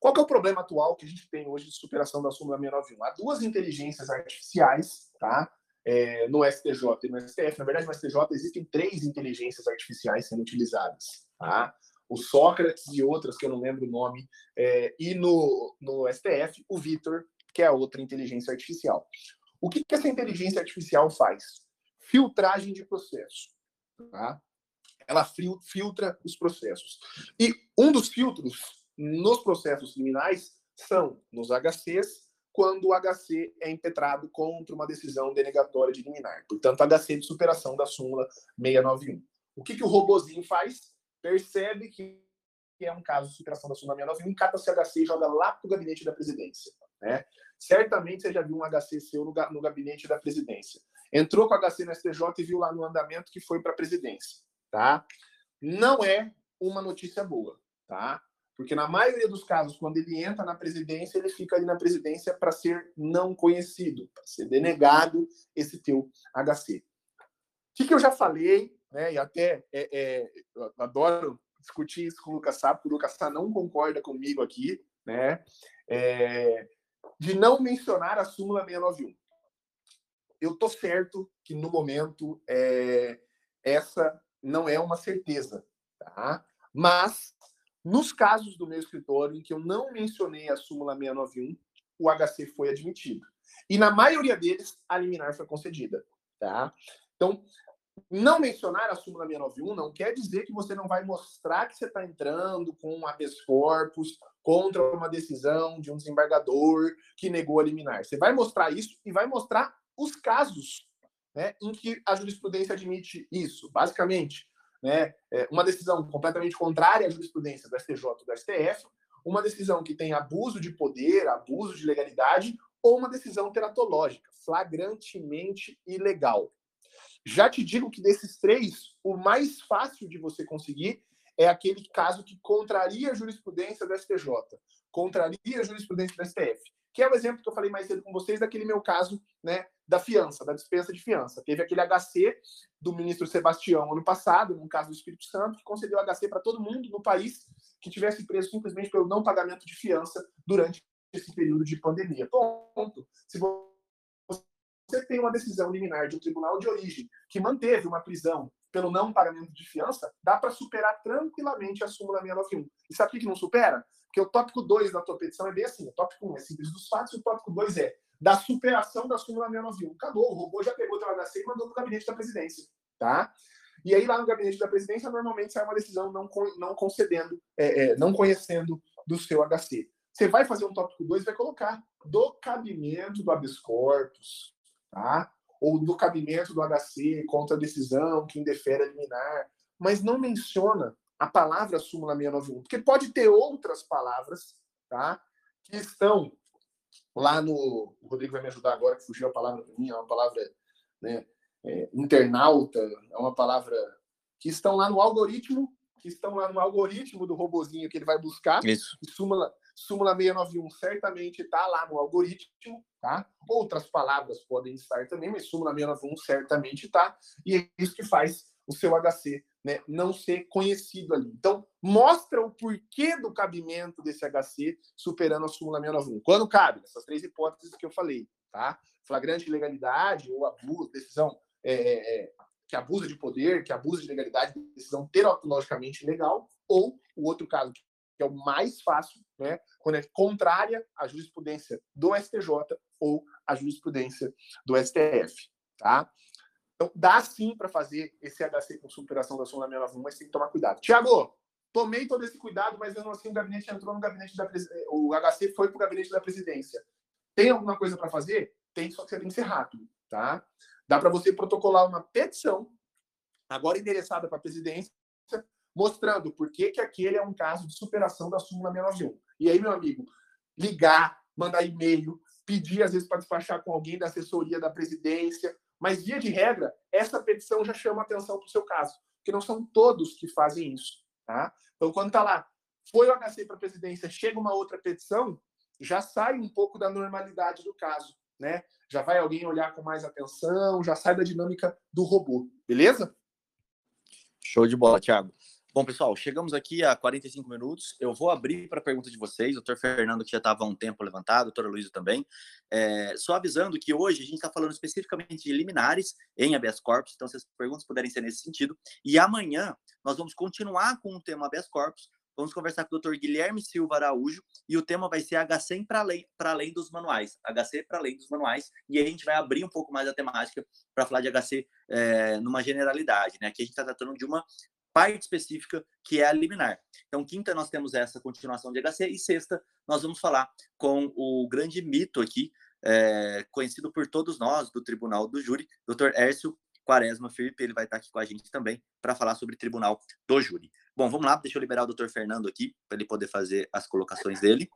Qual que é o problema atual que a gente tem hoje de superação da súmula 691? Há duas inteligências artificiais, tá? é, no STJ e no STF. Na verdade, no STJ existem três inteligências artificiais sendo utilizadas. Tá? O Sócrates e outras que eu não lembro o nome. É, e no, no STF, o Vitor, que é a outra inteligência artificial. O que, que essa inteligência artificial faz? Filtragem de processo. Tá? Ela filtra os processos. E um dos filtros nos processos criminais são nos HCs quando o HC é impetrado contra uma decisão denegatória de liminar. Portanto, HC de superação da súmula 691. O que, que o robozinho faz? Percebe que é um caso de superação da súmula 691, cata esse HC e joga lá para o gabinete da presidência. Né? Certamente você já viu um HC seu no, no gabinete da presidência. Entrou com o HC no STJ e viu lá no andamento que foi para a presidência. Tá? Não é uma notícia boa. Tá? Porque na maioria dos casos, quando ele entra na presidência, ele fica ali na presidência para ser não conhecido, para ser denegado esse teu HC. O que, que eu já falei, né, e até é, é, adoro discutir isso com o Lucas Sá, porque o Lucas Sá não concorda comigo aqui, né, é, de não mencionar a súmula 691. Eu tô certo que no momento é, essa não é uma certeza, tá? Mas nos casos do meu escritório em que eu não mencionei a súmula 691, o HC foi admitido. E na maioria deles, a liminar foi concedida. Tá? Então, não mencionar a súmula 691 não quer dizer que você não vai mostrar que você está entrando com um habeas corpus contra uma decisão de um desembargador que negou a liminar. Você vai mostrar isso e vai mostrar os casos né, em que a jurisprudência admite isso. Basicamente, né, é, uma decisão completamente contrária à jurisprudência do STJ e do STF, uma decisão que tem abuso de poder, abuso de legalidade, ou uma decisão teratológica, flagrantemente ilegal. Já te digo que desses três, o mais fácil de você conseguir é aquele caso que contraria a jurisprudência do STJ, contraria a jurisprudência do STF que é o exemplo que eu falei mais cedo com vocês daquele meu caso, né, da fiança, da dispensa de fiança. Teve aquele HC do ministro Sebastião ano passado, no caso do Espírito Santo, que concedeu HC para todo mundo no país que tivesse preso simplesmente pelo não pagamento de fiança durante esse período de pandemia. Ponto. Se você tem uma decisão liminar de um tribunal de origem que manteve uma prisão pelo não pagamento de fiança, dá para superar tranquilamente a súmula 691. E sabe por que não supera? Porque o tópico 2 da tua petição é bem assim. O tópico 1 é simples dos fatos e o tópico 2 é da superação da súmula 691. Acabou, o robô já pegou o teu HC e mandou para o gabinete da presidência. Tá? E aí, lá no gabinete da presidência, normalmente sai uma decisão não, não concedendo, é, é, não conhecendo do seu HC. Você vai fazer um tópico 2 vai colocar do cabimento do habeas corpus, tá? ou do cabimento do HC contra a decisão que indefere a liminar, mas não menciona a palavra súmula 691, porque pode ter outras palavras tá? que estão lá no. O Rodrigo vai me ajudar agora, que fugiu a palavra para mim, é uma palavra né, é, internauta, é uma palavra que estão lá no algoritmo, que estão lá no algoritmo do robozinho que ele vai buscar. Isso. súmula, súmula 691 certamente está lá no algoritmo, tá? Outras palavras podem estar também, mas súmula 691 certamente está, e é isso que faz o seu HC né, não ser conhecido ali. Então, mostra o porquê do cabimento desse HC superando a súmula 691. Quando cabe, essas três hipóteses que eu falei, tá? Flagrante ilegalidade ou abuso, decisão é, é, é, que abusa de poder, que abusa de legalidade, decisão teologicamente legal, ou o outro caso, que é o mais fácil, né, quando é contrária à jurisprudência do STJ ou à jurisprudência do STF. Tá? Então, dá sim para fazer esse HC com superação da súmula 691, mas tem que tomar cuidado. Tiago, tomei todo esse cuidado, mas mesmo assim o gabinete entrou no gabinete da o HC foi para o gabinete da presidência. Tem alguma coisa para fazer? Tem, só que você tem que ser rápido, tá? Dá para você protocolar uma petição, agora endereçada para a presidência, mostrando por que, que aquele é um caso de superação da súmula 691. E aí, meu amigo, ligar, mandar e-mail, pedir às vezes para despachar com alguém da assessoria da presidência, mas, via de regra, essa petição já chama atenção para o seu caso, porque não são todos que fazem isso. Tá? Então, quando está lá, foi o HC para a presidência, chega uma outra petição, já sai um pouco da normalidade do caso. Né? Já vai alguém olhar com mais atenção, já sai da dinâmica do robô. Beleza? Show de bola, Thiago. Bom, pessoal, chegamos aqui a 45 minutos. Eu vou abrir para a pergunta de vocês. Doutor Fernando, que já estava há um tempo levantado, o doutor Luiz também. É, só avisando que hoje a gente está falando especificamente de liminares em habeas corpus, então se as perguntas puderem ser nesse sentido. E amanhã nós vamos continuar com o tema habeas corpus. Vamos conversar com o doutor Guilherme Silva Araújo e o tema vai ser HC para além, além dos manuais. HC para além dos manuais. E aí a gente vai abrir um pouco mais a temática para falar de HC é, numa generalidade. Né? Aqui a gente está tratando de uma parte específica que é a liminar. Então, quinta nós temos essa continuação de HC e sexta nós vamos falar com o grande mito aqui, é, conhecido por todos nós do Tribunal do Júri, Dr. Ércio Quaresma Felipe, ele vai estar aqui com a gente também para falar sobre Tribunal do Júri. Bom, vamos lá, deixa eu liberar o Dr. Fernando aqui para ele poder fazer as colocações dele.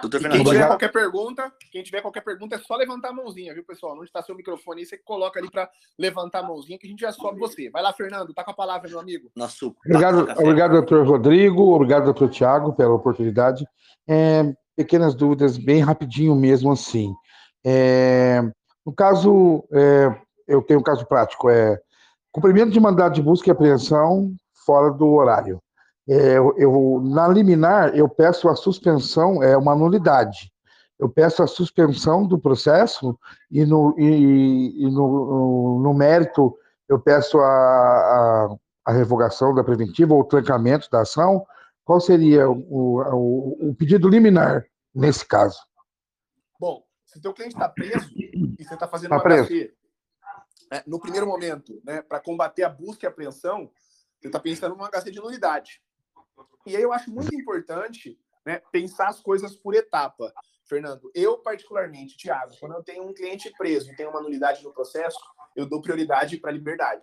Doutor Fernando, quem tiver qualquer pergunta, quem tiver qualquer pergunta é só levantar a mãozinha, viu, pessoal? Onde está seu microfone aí, você coloca ali para levantar a mãozinha que a gente já sobe você. Vai lá, Fernando, tá com a palavra, meu amigo. Nosso obrigado, obrigado, doutor Rodrigo, obrigado, doutor Tiago, pela oportunidade. É, pequenas dúvidas, bem rapidinho mesmo assim. É, no caso, é, eu tenho um caso prático, é cumprimento de mandado de busca e apreensão fora do horário. É, eu, eu, na liminar, eu peço a suspensão, é uma nulidade. Eu peço a suspensão do processo e no, e, e no, no, mérito eu peço a, a, a, revogação da preventiva ou o trancamento da ação. Qual seria o, o, o pedido liminar nesse caso? Bom, se o teu cliente está preso e você está fazendo tá um preso. HC, é, no primeiro momento, né, para combater a busca e apreensão, você está pensando num HC de nulidade. E aí eu acho muito importante né, pensar as coisas por etapa. Fernando, eu particularmente, Thiago, quando eu tenho um cliente preso e tem uma nulidade no processo, eu dou prioridade para a liberdade.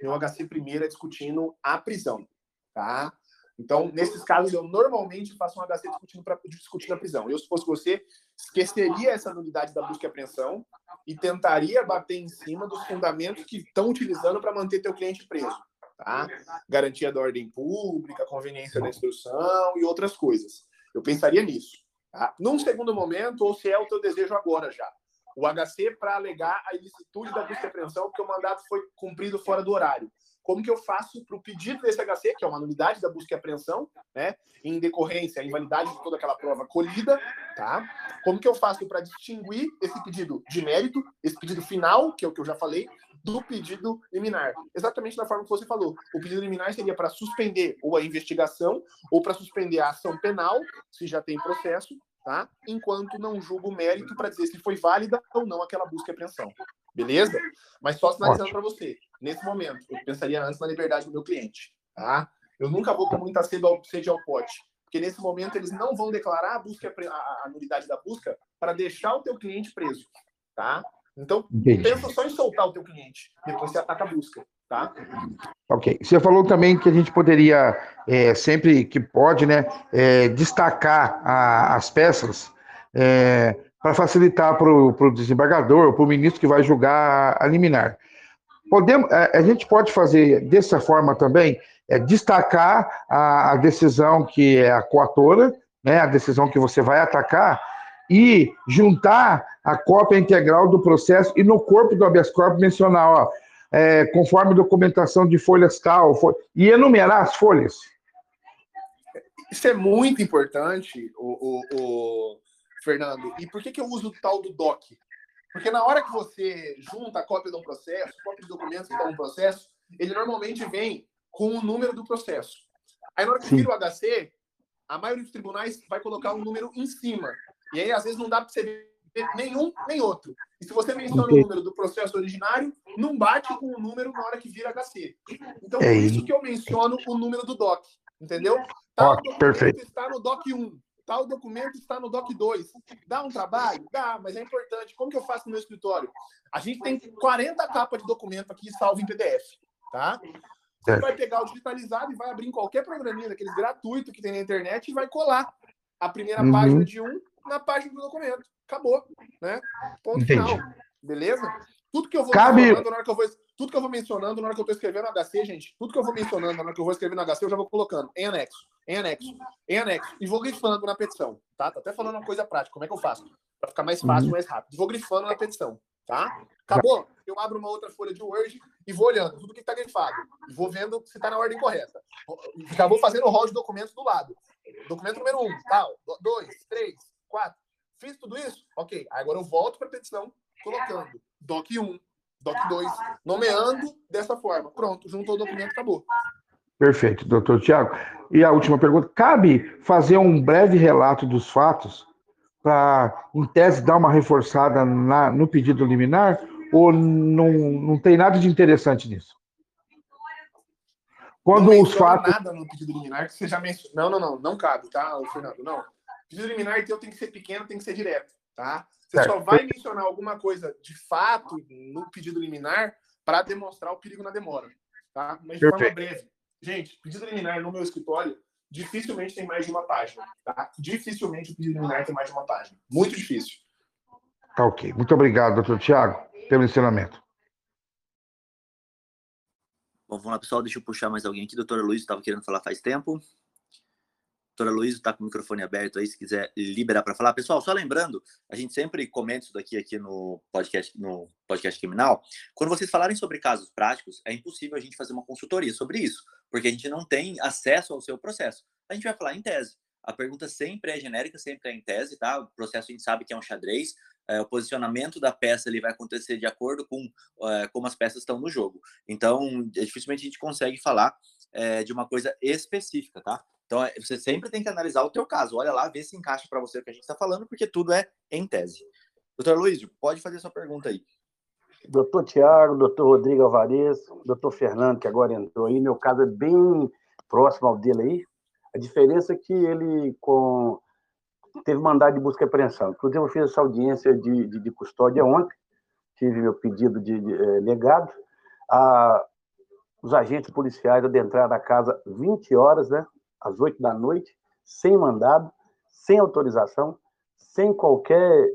Meu HC primeiro é discutindo a prisão, tá? Então, nesses casos, eu normalmente faço um HC discutindo, pra, discutindo a prisão. Eu, se fosse você, esqueceria essa nulidade da busca e apreensão e tentaria bater em cima dos fundamentos que estão utilizando para manter teu cliente preso tá? Garantia da ordem pública, conveniência da instrução e outras coisas. Eu pensaria nisso. Tá? Num segundo momento, ou se é o teu desejo agora já, o HC para alegar a ilicitude da busca e apreensão porque o mandato foi cumprido fora do horário. Como que eu faço para o pedido desse HC, que é uma nulidade da busca e apreensão, né, em decorrência, a invalidade de toda aquela prova colhida, tá? Como que eu faço para distinguir esse pedido de mérito, esse pedido final, que é o que eu já falei, do pedido liminar. Exatamente da forma que você falou. O pedido liminar seria para suspender ou a investigação ou para suspender a ação penal, se já tem processo, tá? Enquanto não julga o mérito para dizer se foi válida ou não aquela busca e apreensão. Beleza? Mas só sinalizando para você, nesse momento, eu pensaria antes na liberdade do meu cliente, tá? Eu nunca vou com muita sede ao, sede ao pote, porque nesse momento eles não vão declarar a busca a, a nulidade da busca para deixar o teu cliente preso, tá? Então, Entendi. pensa só em soltar o teu cliente, depois você ataca a busca, tá? Ok. Você falou também que a gente poderia, é, sempre que pode, né, é, destacar a, as peças é, para facilitar para o desembargador, para o ministro que vai julgar a liminar. Podemos, a, é, a gente pode fazer dessa forma também, é, destacar a, a decisão que é a coatora, né, a decisão que você vai atacar, e juntar a cópia integral do processo e no corpo do habeas corpus mencionar, ó, é, conforme documentação de folhas tal, e enumerar as folhas. Isso é muito importante, o, o, o, Fernando. E por que, que eu uso o tal do DOC? Porque na hora que você junta a cópia de um processo, cópia de documentos que estão no processo, ele normalmente vem com o número do processo. Aí na hora que vira o HC, a maioria dos tribunais vai colocar um número em cima. E aí, às vezes, não dá para você ver nenhum nem outro. E se você menciona o número do processo originário, não bate com o número na hora que vira HC. Então, é por isso que eu menciono o número do DOC. Entendeu? Tal oh, documento perfeito. está no DOC 1, tal documento está no DOC 2. Dá um trabalho? Dá, mas é importante. Como que eu faço no meu escritório? A gente tem 40 capas de documento aqui salvo em PDF. Tá? Você vai pegar o digitalizado e vai abrir em qualquer programinha daqueles gratuito que tem na internet e vai colar a primeira uhum. página de um na página do documento. Acabou, né? Ponto Entendi. final. Beleza? Tudo que eu vou Cabe... mencionando na hora que eu vou, tudo que eu vou mencionando na hora que eu estou escrevendo no HC, gente, tudo que eu vou mencionando na hora que eu vou escrever no HC, eu já vou colocando em anexo, em anexo, em anexo e vou grifando na petição, tá? Tô até falando uma coisa prática, como é que eu faço? Para ficar mais fácil, uhum. mais rápido. Vou grifando na petição, tá? Acabou? Eu abro uma outra folha de Word e vou olhando tudo que está grifado. E vou vendo se está na ordem correta. Já vou fazendo o rol de documentos do lado. Documento número um, tal, dois, três, Fiz tudo isso? Ok. Agora eu volto para a petição colocando DOC 1, DOC 2, nomeando dessa forma. Pronto, juntou o documento, acabou. Perfeito, doutor Tiago. E a última pergunta: cabe fazer um breve relato dos fatos para, em tese, dar uma reforçada na, no pedido liminar? Ou não, não tem nada de interessante nisso? Quando não os fatos. nada no pedido liminar que você já mencionou. Não, não, não, não cabe, tá, Fernando? Não pedido liminar teu tem que ser pequeno, tem que ser direto, tá? Você certo. só vai mencionar alguma coisa de fato no pedido liminar para demonstrar o perigo na demora, tá? Mas de forma breve. Gente, pedido liminar no meu escritório dificilmente tem mais de uma página, tá? Dificilmente o pedido liminar tem mais de uma página. Muito difícil. Tá ok. Muito obrigado, doutor Tiago, pelo ensinamento. Bom, vamos lá, pessoal. Deixa eu puxar mais alguém aqui. Doutora Luiz estava querendo falar faz tempo. Doutora Luísa está com o microfone aberto aí, se quiser liberar para falar. Pessoal, só lembrando, a gente sempre comenta isso daqui aqui no podcast, no podcast criminal. Quando vocês falarem sobre casos práticos, é impossível a gente fazer uma consultoria sobre isso, porque a gente não tem acesso ao seu processo. A gente vai falar em tese. A pergunta sempre é genérica, sempre é em tese, tá? O processo a gente sabe que é um xadrez. É, o posicionamento da peça ele vai acontecer de acordo com é, como as peças estão no jogo. Então, dificilmente a gente consegue falar é, de uma coisa específica, tá? Então, é, você sempre tem que analisar o teu caso. Olha lá, vê se encaixa para você o que a gente está falando, porque tudo é em tese. Doutor Luiz, pode fazer sua pergunta aí. Doutor Tiago, doutor Rodrigo Alvarez, doutor Fernando, que agora entrou aí, meu caso é bem próximo ao dele aí. A diferença é que ele com... teve mandado de busca e apreensão. Inclusive, eu fiz essa audiência de, de, de custódia ontem, tive meu pedido de, de eh, legado. Ah, os agentes policiais adentraram a casa 20 horas, né? Às oito da noite, sem mandado, sem autorização, sem qualquer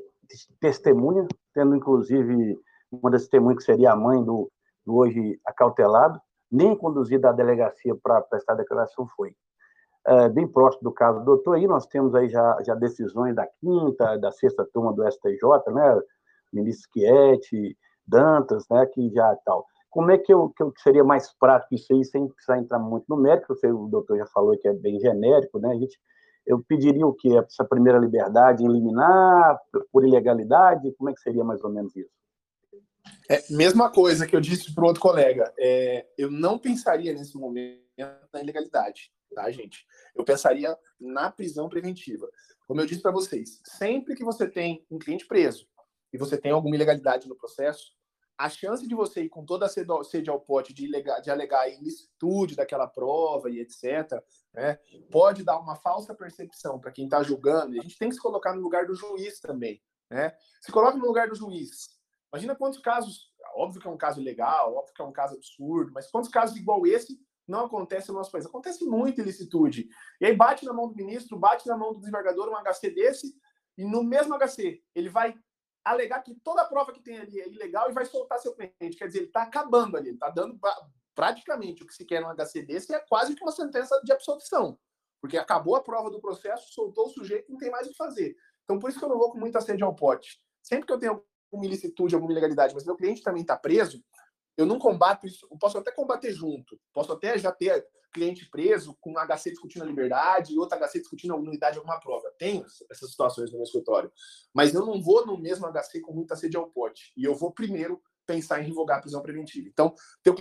testemunha, tendo inclusive uma das testemunhas que seria a mãe do, do hoje acautelado, nem conduzida à delegacia para prestar declaração foi. É, bem próximo do caso do doutor, aí nós temos aí já, já decisões da quinta, da sexta turma do STJ, né, ministro Schietti, Dantas, né, que já tal. Como é que, eu, que, eu, seria mais prático isso aí, sem precisar entrar muito no mérito? o doutor já falou que é bem genérico, né? A gente, eu pediria o que? Essa primeira liberdade, eliminar por ilegalidade? Como é que seria mais ou menos isso? É, mesma coisa que eu disse para outro colega, é, eu não pensaria nesse momento na ilegalidade, tá, gente? Eu pensaria na prisão preventiva. Como eu disse para vocês, sempre que você tem um cliente preso e você tem alguma ilegalidade no processo, a chance de você ir com toda a sede ao pote de, de alegar a ilicitude daquela prova e etc., né, pode dar uma falsa percepção para quem está julgando. E a gente tem que se colocar no lugar do juiz também. Né? Se coloca no lugar do juiz. Imagina quantos casos, óbvio que é um caso legal, óbvio que é um caso absurdo, mas quantos casos igual esse não acontecem no nosso país? Acontece muita ilicitude. E aí bate na mão do ministro, bate na mão do desembargador um HC desse, e no mesmo HC ele vai alegar que toda prova que tem ali é ilegal e vai soltar seu cliente. Quer dizer, ele está acabando ali, está dando praticamente o que se quer no HC desse é quase que uma sentença de absolvição. Porque acabou a prova do processo, soltou o sujeito, não tem mais o que fazer. Então, por isso que eu não vou com muita sede ao pote. Sempre que eu tenho alguma ilicitude, alguma ilegalidade, mas meu cliente também está preso, eu não combato isso. Eu posso até combater junto. Posso até já ter cliente preso com HC discutindo a liberdade e outro HC discutindo a unidade de alguma prova. Tenho essas situações no meu escritório. Mas eu não vou no mesmo HC com muita sede ao pote. E eu vou primeiro pensar em revogar a prisão preventiva. Então, teu...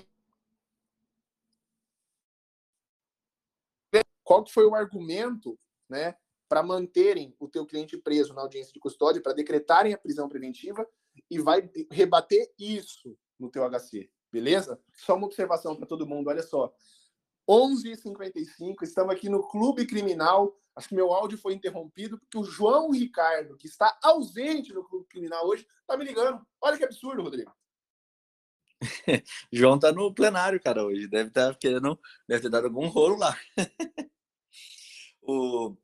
qual foi o argumento né, para manterem o teu cliente preso na audiência de custódia, para decretarem a prisão preventiva e vai rebater isso no teu HC, beleza? Só uma observação para todo mundo, olha só. 11h55, estamos aqui no Clube Criminal. Acho que meu áudio foi interrompido porque o João Ricardo, que está ausente no Clube Criminal hoje, está me ligando. Olha que absurdo, Rodrigo. [LAUGHS] João tá no plenário, cara, hoje. Deve estar tá querendo, deve ter dado algum rolo lá. [LAUGHS] o...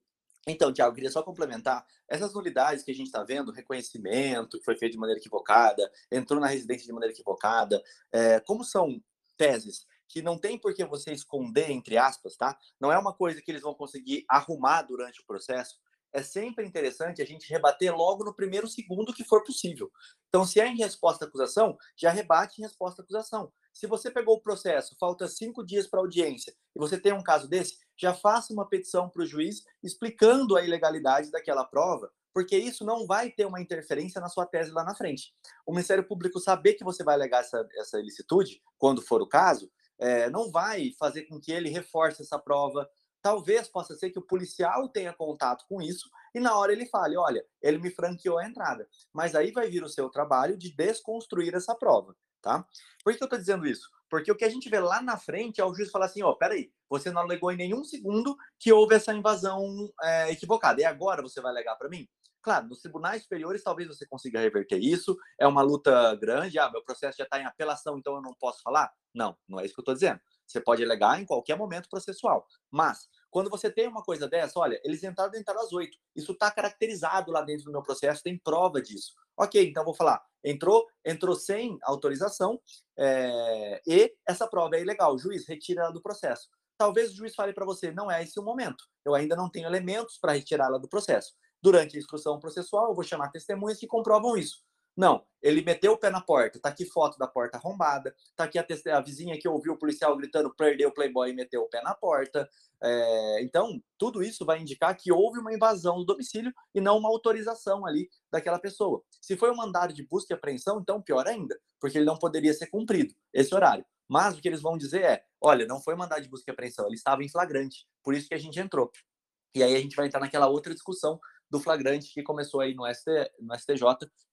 Então, Tiago, queria só complementar. Essas nulidades que a gente está vendo, reconhecimento que foi feito de maneira equivocada, entrou na residência de maneira equivocada, é, como são teses que não tem por que você esconder, entre aspas, tá? Não é uma coisa que eles vão conseguir arrumar durante o processo. É sempre interessante a gente rebater logo no primeiro segundo que for possível. Então, se é em resposta à acusação, já rebate em resposta à acusação. Se você pegou o processo, falta cinco dias para audiência, e você tem um caso desse, já faça uma petição para o juiz explicando a ilegalidade daquela prova, porque isso não vai ter uma interferência na sua tese lá na frente. O Ministério Público saber que você vai alegar essa, essa ilicitude, quando for o caso, é, não vai fazer com que ele reforce essa prova. Talvez possa ser que o policial tenha contato com isso e na hora ele fale: olha, ele me franqueou a entrada. Mas aí vai vir o seu trabalho de desconstruir essa prova, tá? Por que eu estou dizendo isso? Porque o que a gente vê lá na frente é o juiz falar assim: ó, peraí, você não alegou em nenhum segundo que houve essa invasão é, equivocada. E agora você vai alegar para mim? Claro, nos tribunais superiores talvez você consiga reverter isso. É uma luta grande. Ah, meu processo já está em apelação, então eu não posso falar. Não, não é isso que eu estou dizendo. Você pode alegar em qualquer momento processual. Mas, quando você tem uma coisa dessa, olha, eles entraram dentro das oito. Isso está caracterizado lá dentro do meu processo, tem prova disso. Ok, então vou falar. Entrou, entrou sem autorização é, e essa prova é ilegal. juiz, retira ela do processo. Talvez o juiz fale para você, não é esse o momento. Eu ainda não tenho elementos para retirá-la do processo. Durante a instrução processual, eu vou chamar testemunhas que comprovam isso. Não, ele meteu o pé na porta. Tá aqui foto da porta arrombada. Tá aqui a, a vizinha que ouviu o policial gritando, perdeu o Playboy e meteu o pé na porta. É, então, tudo isso vai indicar que houve uma invasão do domicílio e não uma autorização ali daquela pessoa. Se foi um mandado de busca e apreensão, então pior ainda, porque ele não poderia ser cumprido esse horário. Mas o que eles vão dizer é: olha, não foi mandado de busca e apreensão, ele estava em flagrante, por isso que a gente entrou. E aí a gente vai entrar naquela outra discussão do flagrante que começou aí no, ST, no STJ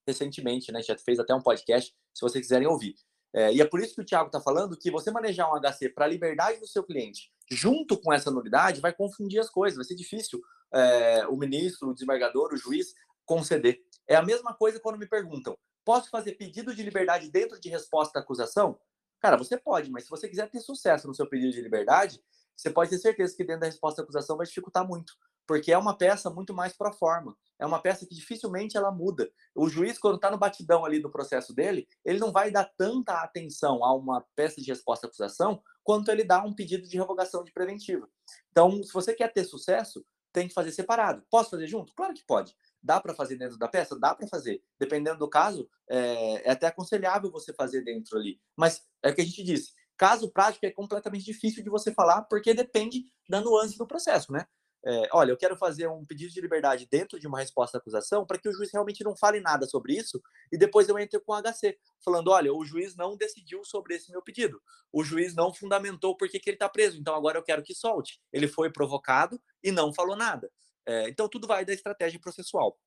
recentemente, né? Já fez até um podcast, se vocês quiserem ouvir. É, e é por isso que o Thiago está falando que você manejar um HC para a liberdade do seu cliente, junto com essa nulidade, vai confundir as coisas, vai ser difícil é, o ministro, o desembargador, o juiz conceder. É a mesma coisa quando me perguntam: posso fazer pedido de liberdade dentro de resposta à acusação? Cara, você pode, mas se você quiser ter sucesso no seu pedido de liberdade, você pode ter certeza que dentro da resposta à acusação vai dificultar muito porque é uma peça muito mais pro forma. É uma peça que dificilmente ela muda. O juiz, quando está no batidão ali do processo dele, ele não vai dar tanta atenção a uma peça de resposta à acusação quanto ele dá um pedido de revogação de preventiva. Então, se você quer ter sucesso, tem que fazer separado. Posso fazer junto? Claro que pode. Dá para fazer dentro da peça? Dá para fazer. Dependendo do caso, é, é até aconselhável você fazer dentro ali. Mas é o que a gente disse. Caso prático é completamente difícil de você falar, porque depende da nuance do processo, né? É, olha, eu quero fazer um pedido de liberdade dentro de uma resposta à acusação para que o juiz realmente não fale nada sobre isso e depois eu entre com o HC, falando, olha, o juiz não decidiu sobre esse meu pedido, o juiz não fundamentou por que, que ele está preso, então agora eu quero que solte. Ele foi provocado e não falou nada. É, então tudo vai da estratégia processual.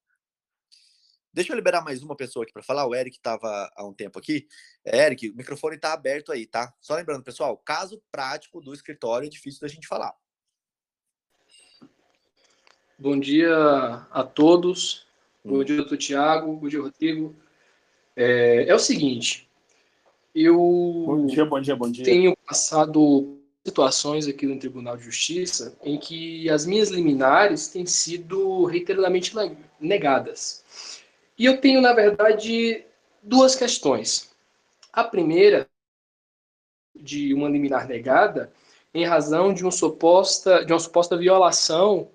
Deixa eu liberar mais uma pessoa aqui para falar. O Eric estava há um tempo aqui. É, Eric, o microfone está aberto aí, tá? Só lembrando, pessoal, caso prático do escritório é difícil da gente falar. Bom dia a todos. Bom dia, doutor Tiago. Bom dia, Rodrigo. É, é, o seguinte, eu bom dia, bom dia, bom dia. tenho passado situações aqui no Tribunal de Justiça em que as minhas liminares têm sido reiteradamente negadas. E eu tenho, na verdade, duas questões. A primeira, de uma liminar negada, em razão de, um suposta, de uma suposta violação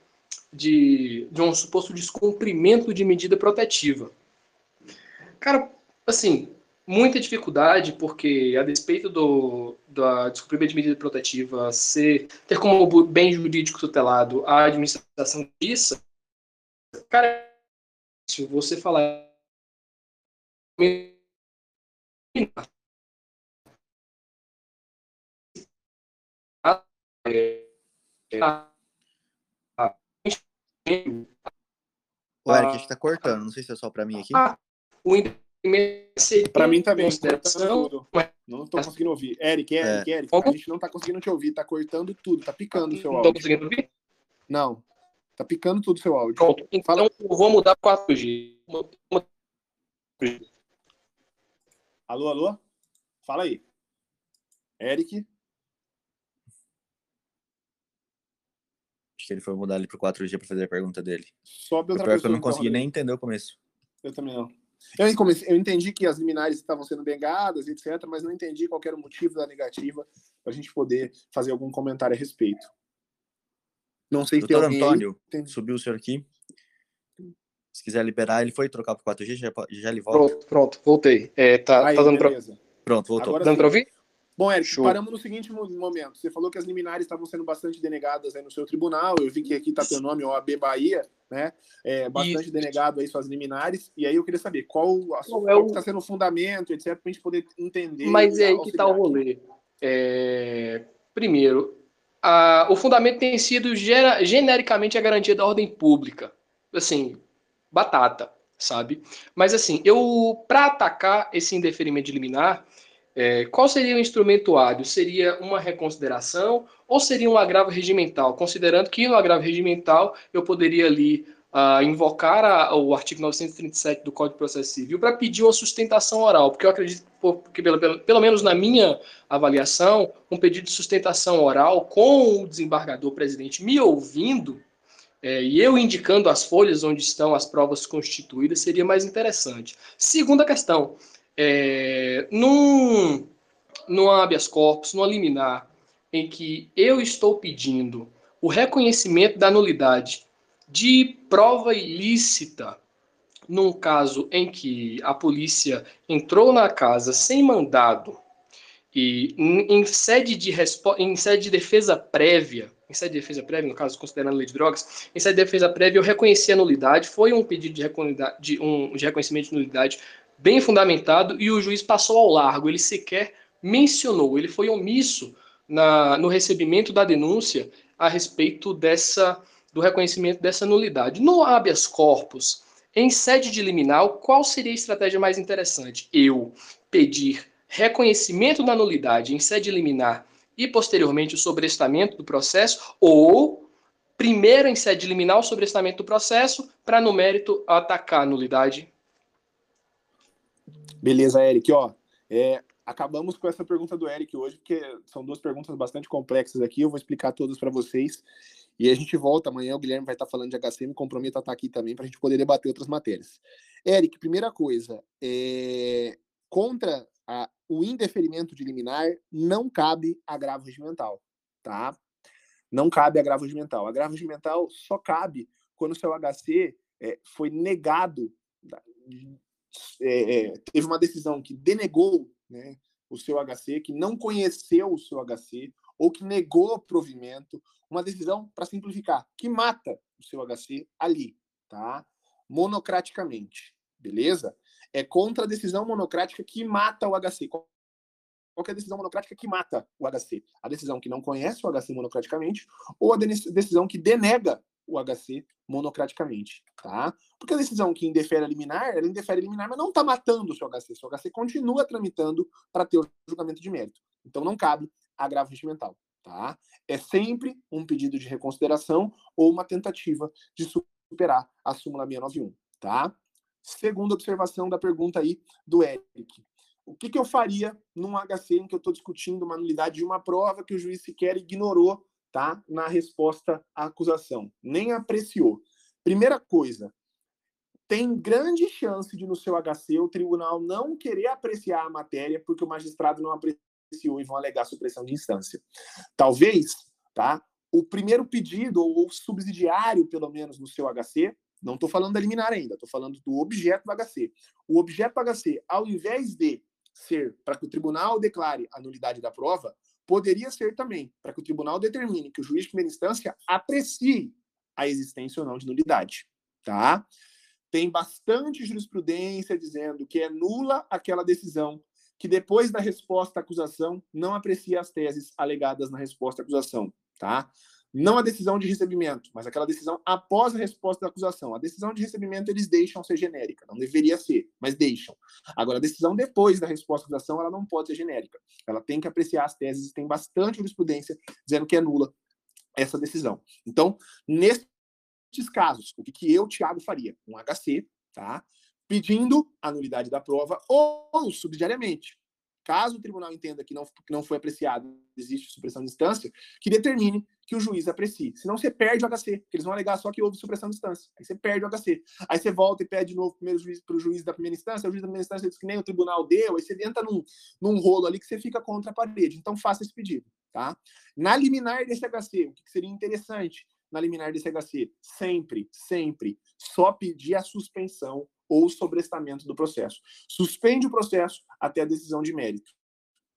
de, de um suposto descumprimento de medida protetiva. Cara, assim, muita dificuldade, porque a despeito do, do descumprimento de medida protetiva ser, ter como bem jurídico tutelado a administração disso, cara, se você falar o Eric, está cortando, não sei se é só para mim aqui. Ah, o independente Para mim também, consideração... Não estou conseguindo ouvir. Eric, Eric, é. Eric, a gente não está conseguindo te ouvir, está cortando tudo, está picando o seu áudio. Não conseguindo ouvir? Não. Tá picando tudo o seu áudio. Pronto. Então Fala... eu vou mudar para 4G. Alô, alô? Fala aí. Eric? Que ele foi mudar ali pro 4G para fazer a pergunta dele. Sobe outra pessoa, eu não consegui então, nem entender o começo. Eu também não. Eu, comecei, eu entendi que as liminares estavam sendo negadas, etc., mas não entendi qual era o motivo da negativa para a gente poder fazer algum comentário a respeito. Não sei se Doutor tem Antônio, subiu o senhor aqui. Se quiser liberar, ele foi trocar para 4G, já, já ele volta. Pronto, pronto, voltei. É, tá, aí, tá dando pra... Pronto, voltou. Agora, dando para ouvir? Bom, Eric, Show. paramos no seguinte momento. Você falou que as liminares estavam sendo bastante denegadas aí no seu tribunal. Eu vi que aqui está teu nome, OAB Bahia, né? É, bastante denegado aí suas liminares. E aí eu queria saber qual está é o... Tá sendo o fundamento, etc., para a gente poder entender. Mas é aí que está o rolê. É... Primeiro, a... o fundamento tem sido genericamente a garantia da ordem pública. Assim, batata, sabe? Mas assim, eu para atacar esse indeferimento de liminar, é, qual seria o instrumento hábil? Seria uma reconsideração ou seria um agravo regimental? Considerando que no agravo regimental eu poderia ali uh, invocar a, o artigo 937 do Código de Processo Civil para pedir uma sustentação oral, porque eu acredito que, pelo, pelo, pelo menos na minha avaliação, um pedido de sustentação oral com o desembargador presidente me ouvindo é, e eu indicando as folhas onde estão as provas constituídas seria mais interessante. Segunda questão, é, num, num habeas corpus, numa liminar, em que eu estou pedindo o reconhecimento da nulidade de prova ilícita, num caso em que a polícia entrou na casa sem mandado e em sede de, em sede de defesa prévia, em sede de defesa prévia, no caso considerando a lei de drogas, em sede de defesa prévia eu reconheci a nulidade, foi um pedido de, de, um, de reconhecimento de nulidade bem fundamentado e o juiz passou ao largo, ele sequer mencionou, ele foi omisso na, no recebimento da denúncia a respeito dessa do reconhecimento dessa nulidade. No habeas corpus, em sede de liminal, qual seria a estratégia mais interessante? Eu pedir reconhecimento da nulidade em sede liminar e posteriormente o sobrestamento do processo ou primeiro em sede liminar o sobrestamento do processo para no mérito atacar a nulidade Beleza, Eric. Ó, é, acabamos com essa pergunta do Eric hoje, porque são duas perguntas bastante complexas aqui. Eu vou explicar todas para vocês. E a gente volta amanhã. O Guilherme vai estar falando de HC. Me comprometo a estar aqui também para a gente poder debater outras matérias. Eric, primeira coisa, é, contra a, o indeferimento de liminar não cabe agravo regimental, tá? Não cabe agravo regimental. Agravo regimental só cabe quando o seu HC é, foi negado é, é, teve uma decisão que denegou né, o seu HC, que não conheceu o seu HC, ou que negou provimento, uma decisão, para simplificar, que mata o seu HC ali, tá? Monocraticamente, beleza? É contra a decisão monocrática que mata o HC. Qual é a decisão monocrática que mata o HC? A decisão que não conhece o HC monocraticamente ou a decisão que denega o HC monocraticamente, tá? Porque a decisão que indefere a liminar, ela indefere a liminar, mas não está matando o seu HC. O seu HC continua tramitando para ter o julgamento de mérito. Então não cabe agravo regimental, tá? É sempre um pedido de reconsideração ou uma tentativa de superar a súmula 691, tá? Segunda observação da pergunta aí do Eric. O que, que eu faria num HC em que eu estou discutindo uma nulidade de uma prova que o juiz sequer ignorou tá, na resposta à acusação? Nem apreciou. Primeira coisa, tem grande chance de no seu HC o tribunal não querer apreciar a matéria porque o magistrado não apreciou e vão alegar supressão de instância. Talvez, tá? O primeiro pedido ou subsidiário, pelo menos no seu HC, não estou falando da liminar ainda, estou falando do objeto do HC. O objeto do HC, ao invés de ser para que o tribunal declare a nulidade da prova, poderia ser também para que o tribunal determine que o juiz de primeira instância aprecie a existência ou não de nulidade, tá? Tem bastante jurisprudência dizendo que é nula aquela decisão que depois da resposta à acusação não aprecia as teses alegadas na resposta à acusação, tá? Não a decisão de recebimento, mas aquela decisão após a resposta da acusação. A decisão de recebimento eles deixam ser genérica, não deveria ser, mas deixam. Agora, a decisão depois da resposta à acusação, ela não pode ser genérica. Ela tem que apreciar as teses, tem bastante jurisprudência dizendo que é nula essa decisão. Então, nesses casos, o que, eu, Thiago, faria? Um HC, tá? Pedindo a nulidade da prova ou, subsidiariamente, caso o tribunal entenda que não, que não foi apreciado, existe supressão de instância, que determine que o juiz aprecie. Senão você perde o HC, porque eles vão alegar só que houve supressão de instância. Aí você perde o HC. Aí você volta e pede de novo juiz para o juiz da primeira instância, o juiz da primeira instância diz que nem o tribunal deu, aí você entra num, num rolo ali que você fica contra a parede. Então faça esse pedido. Tá? Na liminar desse HC, o que seria interessante na liminar desse HC? Sempre, sempre, só pedir a suspensão ou sobrestamento do processo. Suspende o processo até a decisão de mérito.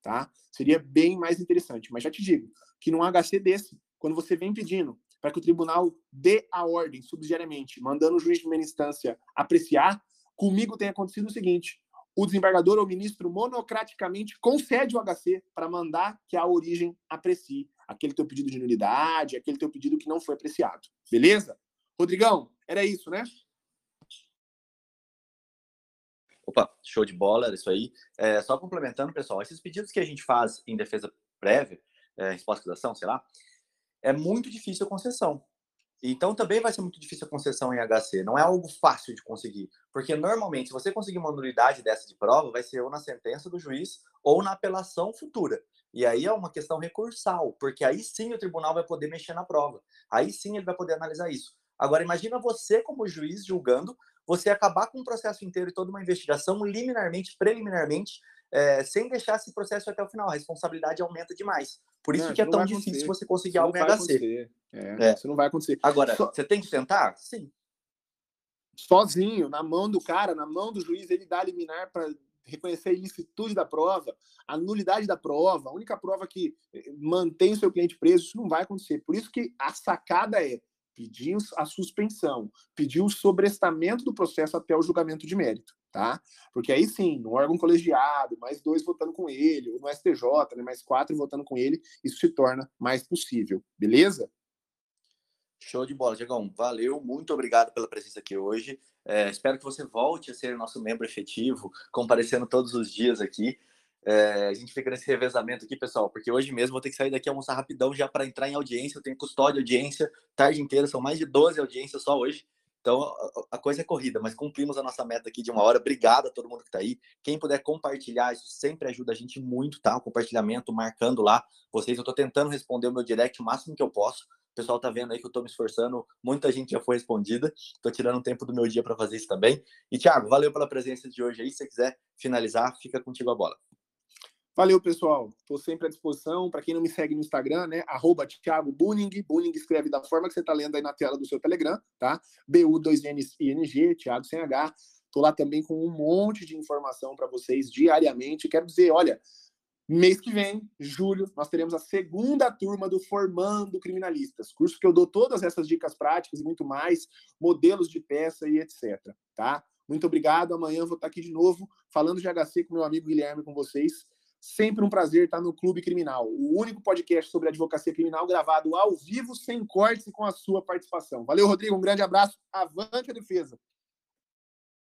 Tá? Seria bem mais interessante. Mas já te digo que num HC desse, quando você vem pedindo para que o tribunal dê a ordem subsidiariamente, mandando o juiz de primeira instância apreciar, comigo tem acontecido o seguinte: o desembargador ou ministro monocraticamente concede o HC para mandar que a origem aprecie aquele teu pedido de nulidade, aquele teu pedido que não foi apreciado. Beleza? Rodrigão, era isso, né? Opa, show de bola, era isso aí. É, só complementando, pessoal, esses pedidos que a gente faz em defesa prévia, é, resposta da ação, sei lá, é muito difícil a concessão. Então também vai ser muito difícil a concessão em HC. Não é algo fácil de conseguir. Porque normalmente, se você conseguir uma nulidade dessa de prova, vai ser ou na sentença do juiz ou na apelação futura. E aí é uma questão recursal, porque aí sim o tribunal vai poder mexer na prova. Aí sim ele vai poder analisar isso. Agora, imagina você, como juiz, julgando, você acabar com o processo inteiro e toda uma investigação liminarmente, preliminarmente, é, sem deixar esse processo até o final. A responsabilidade acontecer demais. Por isso não, que é tão difícil você conseguir algo em HC. É, é. Isso não vai acontecer. Agora, Só... você tem que tentar? Sim. Sozinho, na mão do cara, na mão do juiz, ele dá liminar para reconhecer a ilicitude da prova, a nulidade da prova, a única prova que eh, mantém o seu cliente preso, isso não vai acontecer. Por isso que a sacada é pedir a suspensão, pedir o sobrestamento do processo até o julgamento de mérito, tá? Porque aí sim, no órgão colegiado, mais dois votando com ele, ou no STJ, né, mais quatro votando com ele, isso se torna mais possível, beleza? Show de bola, Diegão. Valeu, muito obrigado pela presença aqui hoje. É, espero que você volte a ser nosso membro efetivo, comparecendo todos os dias aqui. É, a gente fica nesse revezamento aqui, pessoal, porque hoje mesmo vou ter que sair daqui almoçar rapidão já para entrar em audiência. Eu tenho custódia, audiência, tarde inteira, são mais de 12 audiências só hoje. Então a coisa é corrida, mas cumprimos a nossa meta aqui de uma hora. Obrigado a todo mundo que está aí. Quem puder compartilhar, isso sempre ajuda a gente muito, tá? O compartilhamento, marcando lá vocês. Eu estou tentando responder o meu direct o máximo que eu posso. O pessoal tá vendo aí que eu estou me esforçando, muita gente já foi respondida. Estou tirando um tempo do meu dia para fazer isso também. E Thiago, valeu pela presença de hoje aí. Se você quiser finalizar, fica contigo a bola. Valeu, pessoal. Estou sempre à disposição. Para quem não me segue no Instagram, né? Arroba Thiago Buning. Buning escreve da forma que você está lendo aí na tela do seu Telegram, tá? B-U-2-N-I-N-G, Thiago sem H. Estou lá também com um monte de informação para vocês diariamente. Quero dizer, olha, Mês que vem, julho, nós teremos a segunda turma do Formando Criminalistas, curso que eu dou todas essas dicas práticas e muito mais, modelos de peça e etc. Tá? Muito obrigado. Amanhã vou estar aqui de novo falando de HC com meu amigo Guilherme com vocês. Sempre um prazer estar no Clube Criminal, o único podcast sobre advocacia criminal gravado ao vivo, sem cortes e com a sua participação. Valeu, Rodrigo. Um grande abraço. Avante a defesa.